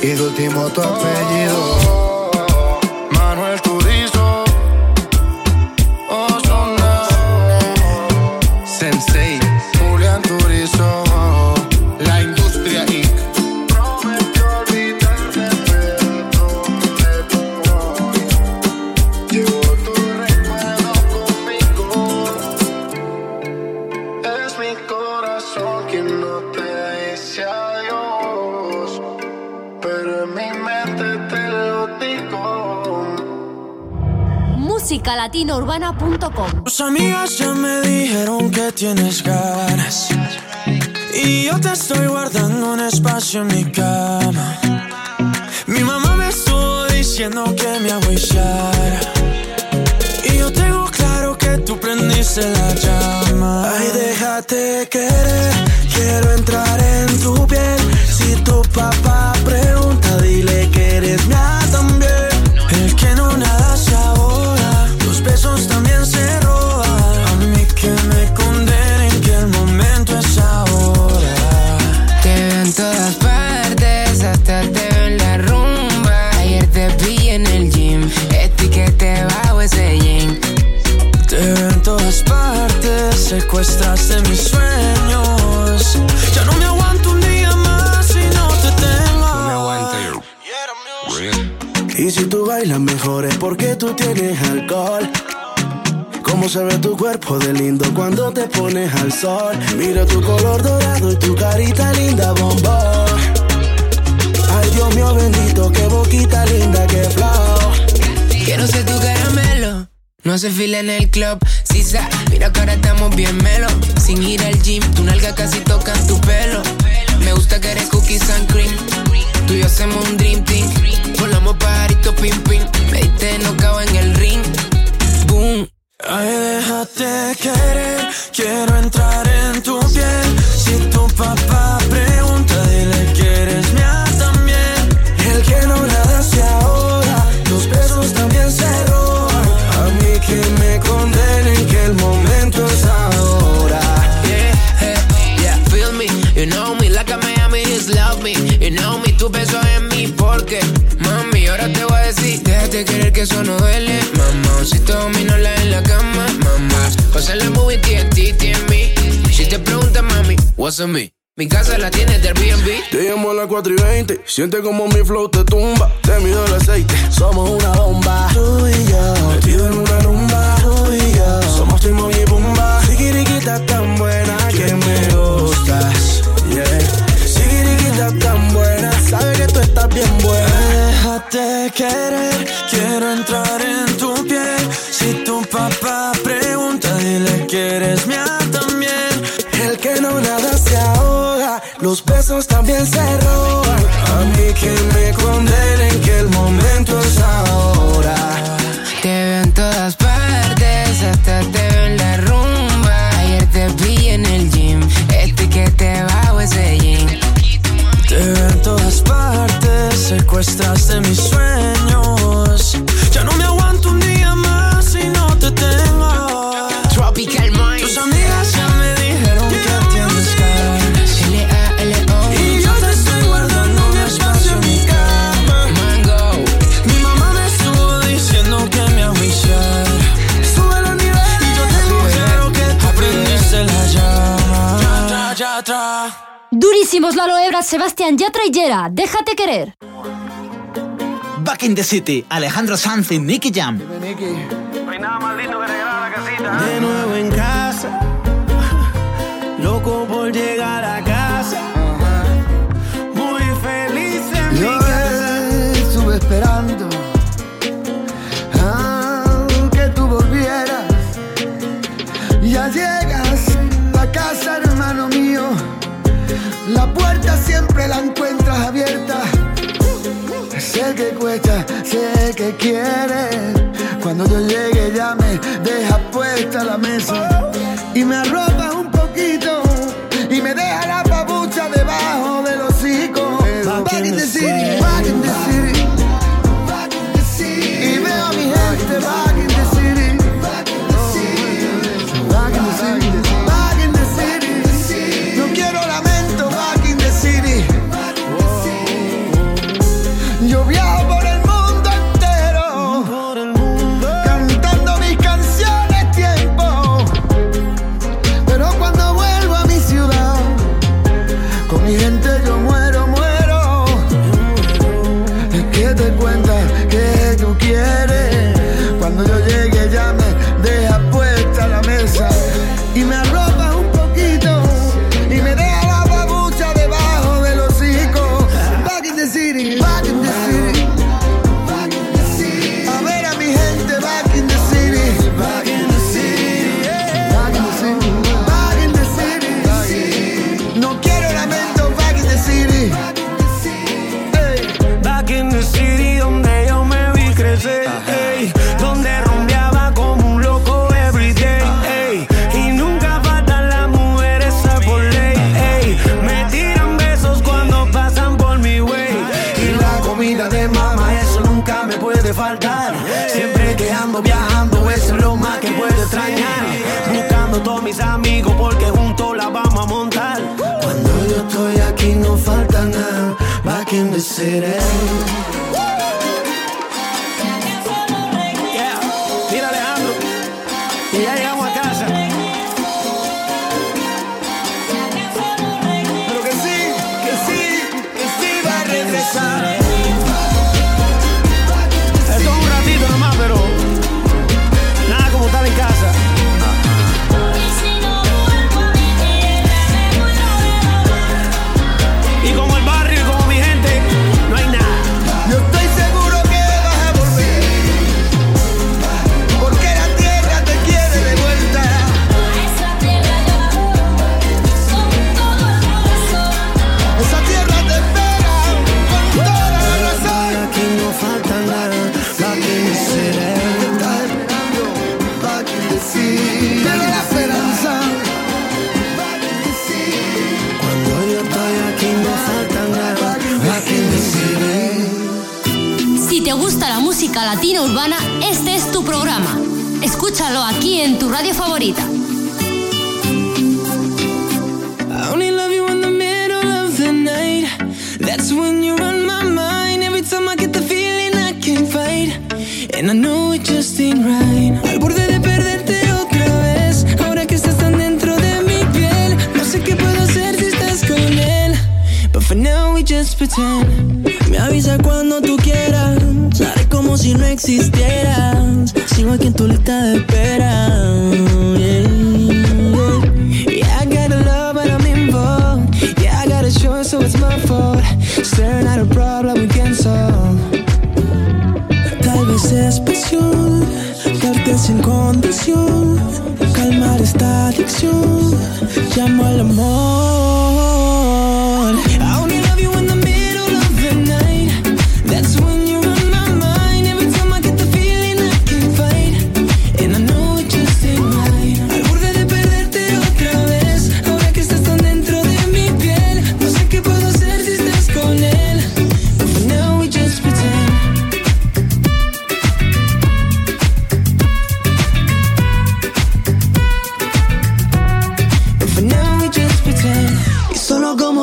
y de último tu apellido. Manuel Turizo, musicalatinourbana.com Tus amigas ya me dijeron que tienes ganas. Y yo te estoy guardando un espacio en mi cama. Mi mamá me estuvo diciendo que me agüillara. Y yo tengo claro que tú prendiste la llama. Ay, déjate querer, quiero entrar en tu piel. Si tu papá pregunta, dile que sol. Mira tu color dorado y tu carita linda, bombón. Ay, Dios mío bendito, qué boquita linda, qué flow. Quiero ser tu caramelo. No hace fila en el club, sisa. Mira que ahora estamos bien melo. Sin ir al gym, tu nalga casi tocan tu pelo. Me gusta que eres cookies and cream. Tú y yo hacemos un dream team. Volamos pajarito pim pim. Me diste no en el ring. Boom. Ay, déjate querer, quiero entrar que eso no duele. Mamá, si todo dominola en la cama, mamá. Pasa la movie, TNT, mí. Si te preguntas, mami, what's on me? Mi casa la tienes de Airbnb. Te llamo a las 4 y 20. Siente como mi flow te tumba. Te mido el aceite. Somos una bomba. Tú y yo. Metido en una rumba. Tú y yo. Somos Timo y Pumba. Sigiriquita tan buena que me gustas. Yeah. Sigiriquita tan buena. Sabe que tú estás bien buena. Déjate querer, quiero entrar en tu piel. Si tu papá pregunta, dile que eres mía también. El que no nada se ahoga, los besos también se roban. A mí que me condenen que el momento es ahora. Partes, secuestraste mis sueños. Ya no me aguanto un día más si no te tengo. Tropical Mind. Tus amigas ya me dijeron que tienes ganas. L-A-L-O. Y yo te estoy guardando un espacio en mi cama. Mango. Mi mamá me estuvo diciendo que me agüillara. Sube los niveles. Y yo tengo claro que tú prendiste la llama. Ya, ya, ya, ya. Durísimos Lalo Ebra, Sebastián Yatra y Yera. Déjate querer. Back in the City, Alejandro Sanz y Nicky Jam. De nuevo en casa, loco por llegar a casa. Muy feliz en mi casa. estuve esperando a que tú volvieras. Ya llegas a casa, hermano mío. La puerta Pretend, que quieres. Cuando yo llegue ya me deja puesta la mesa y me arropa un poquito y me deja la babucha debajo del hocico. Back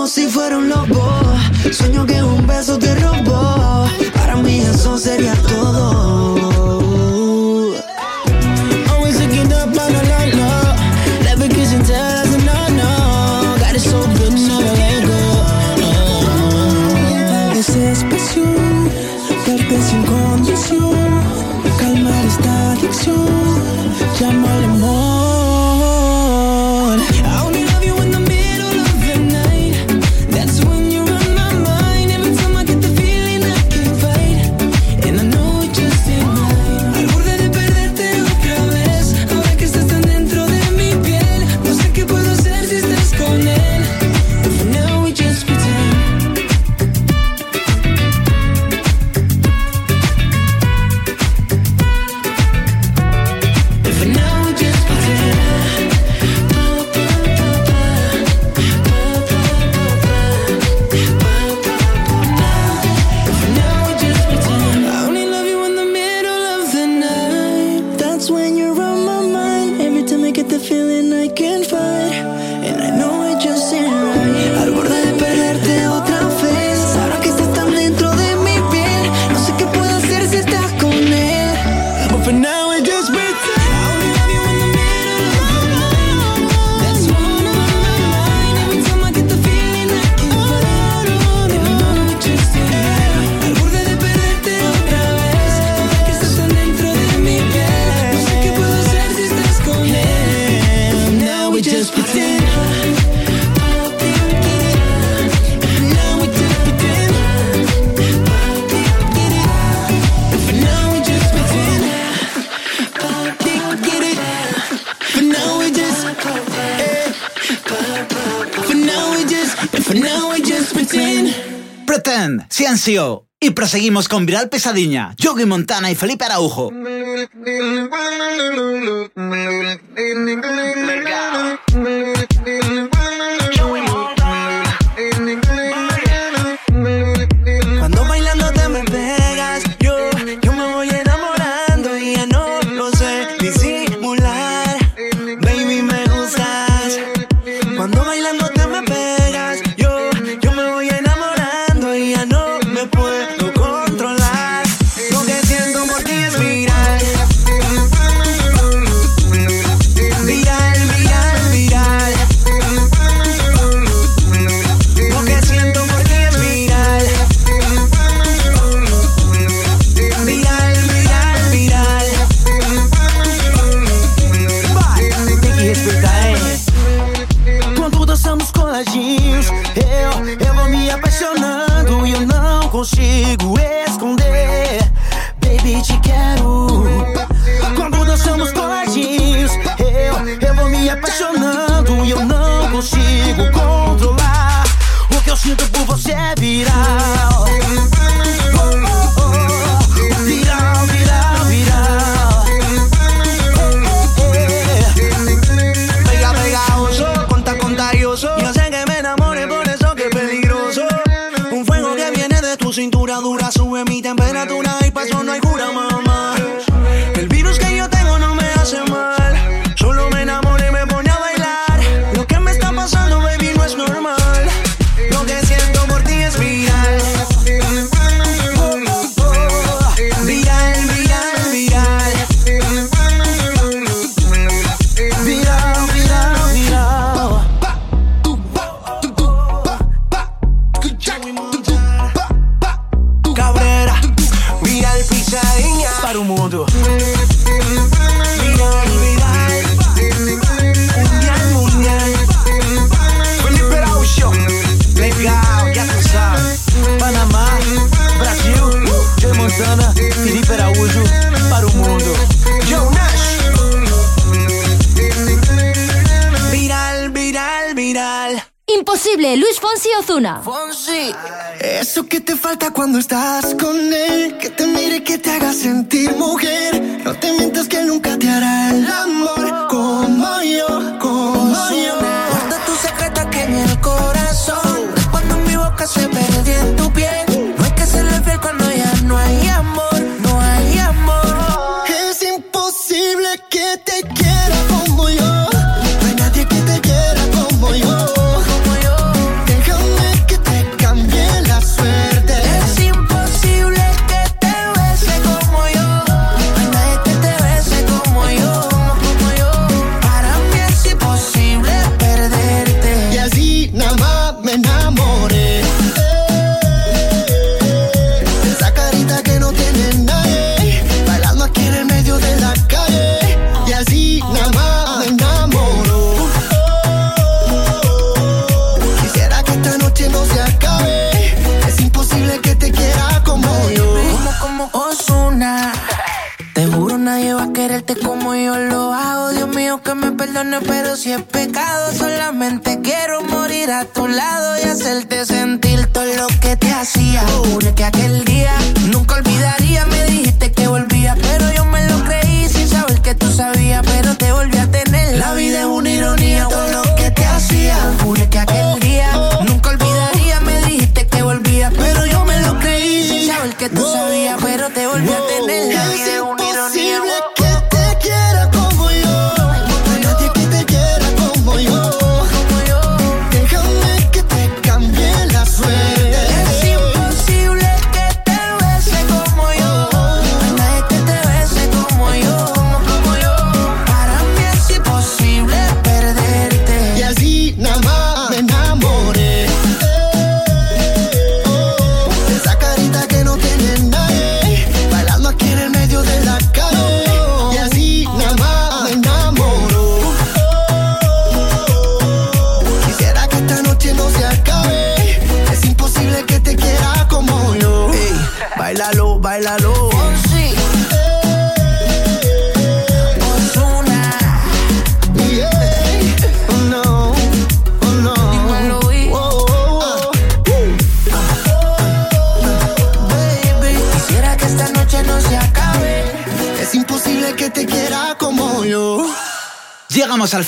como si fuera un lobo. Sueño que un beso te robó. Para mí eso sería todo. Proseguimos con Viral Pesadilla, Yogi Montana y Felipe Araujo.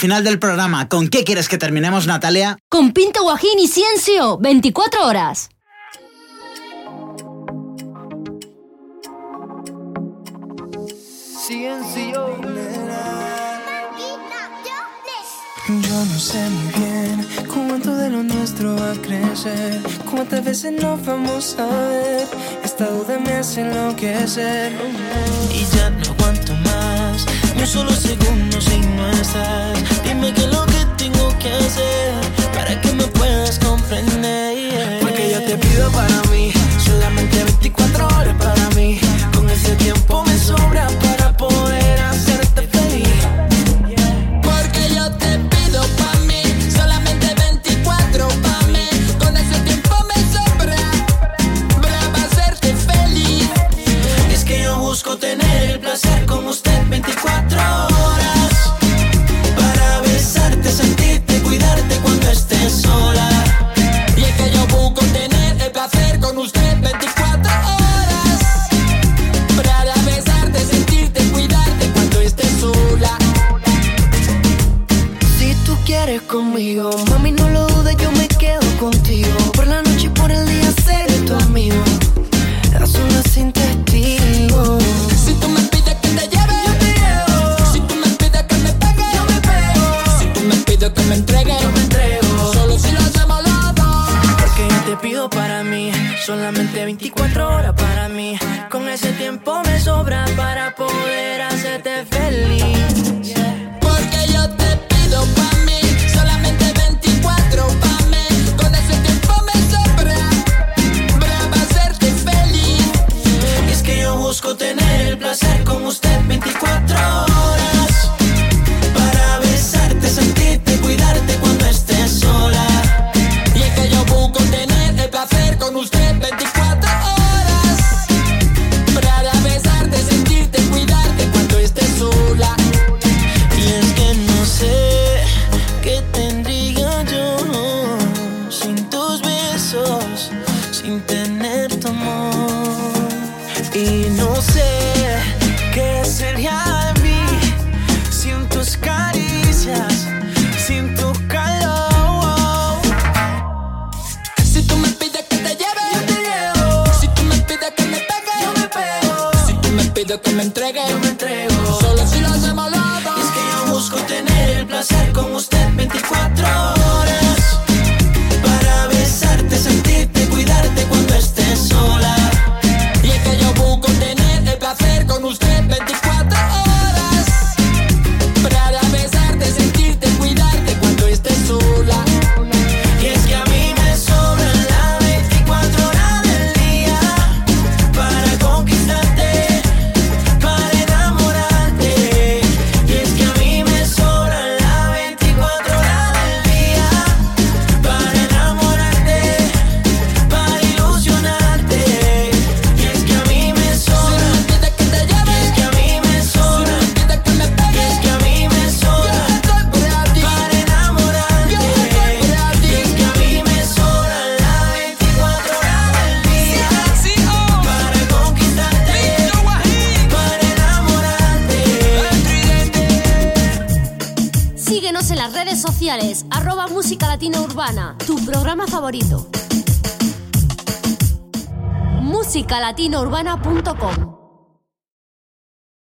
final del programa. ¿Con qué quieres que terminemos, Natalia? Con Pinto Guajín y Ciencio, 24 horas. Ciencio. Yo no sé muy bien cuánto de lo nuestro va a crecer, cuántas veces nos vamos a ver. Esta duda me hace enloquecer y ya no aguanto más un solo segundo si no estás. Dime qué es lo que tengo que hacer para que me puedas comprender. Porque yo te pido para mí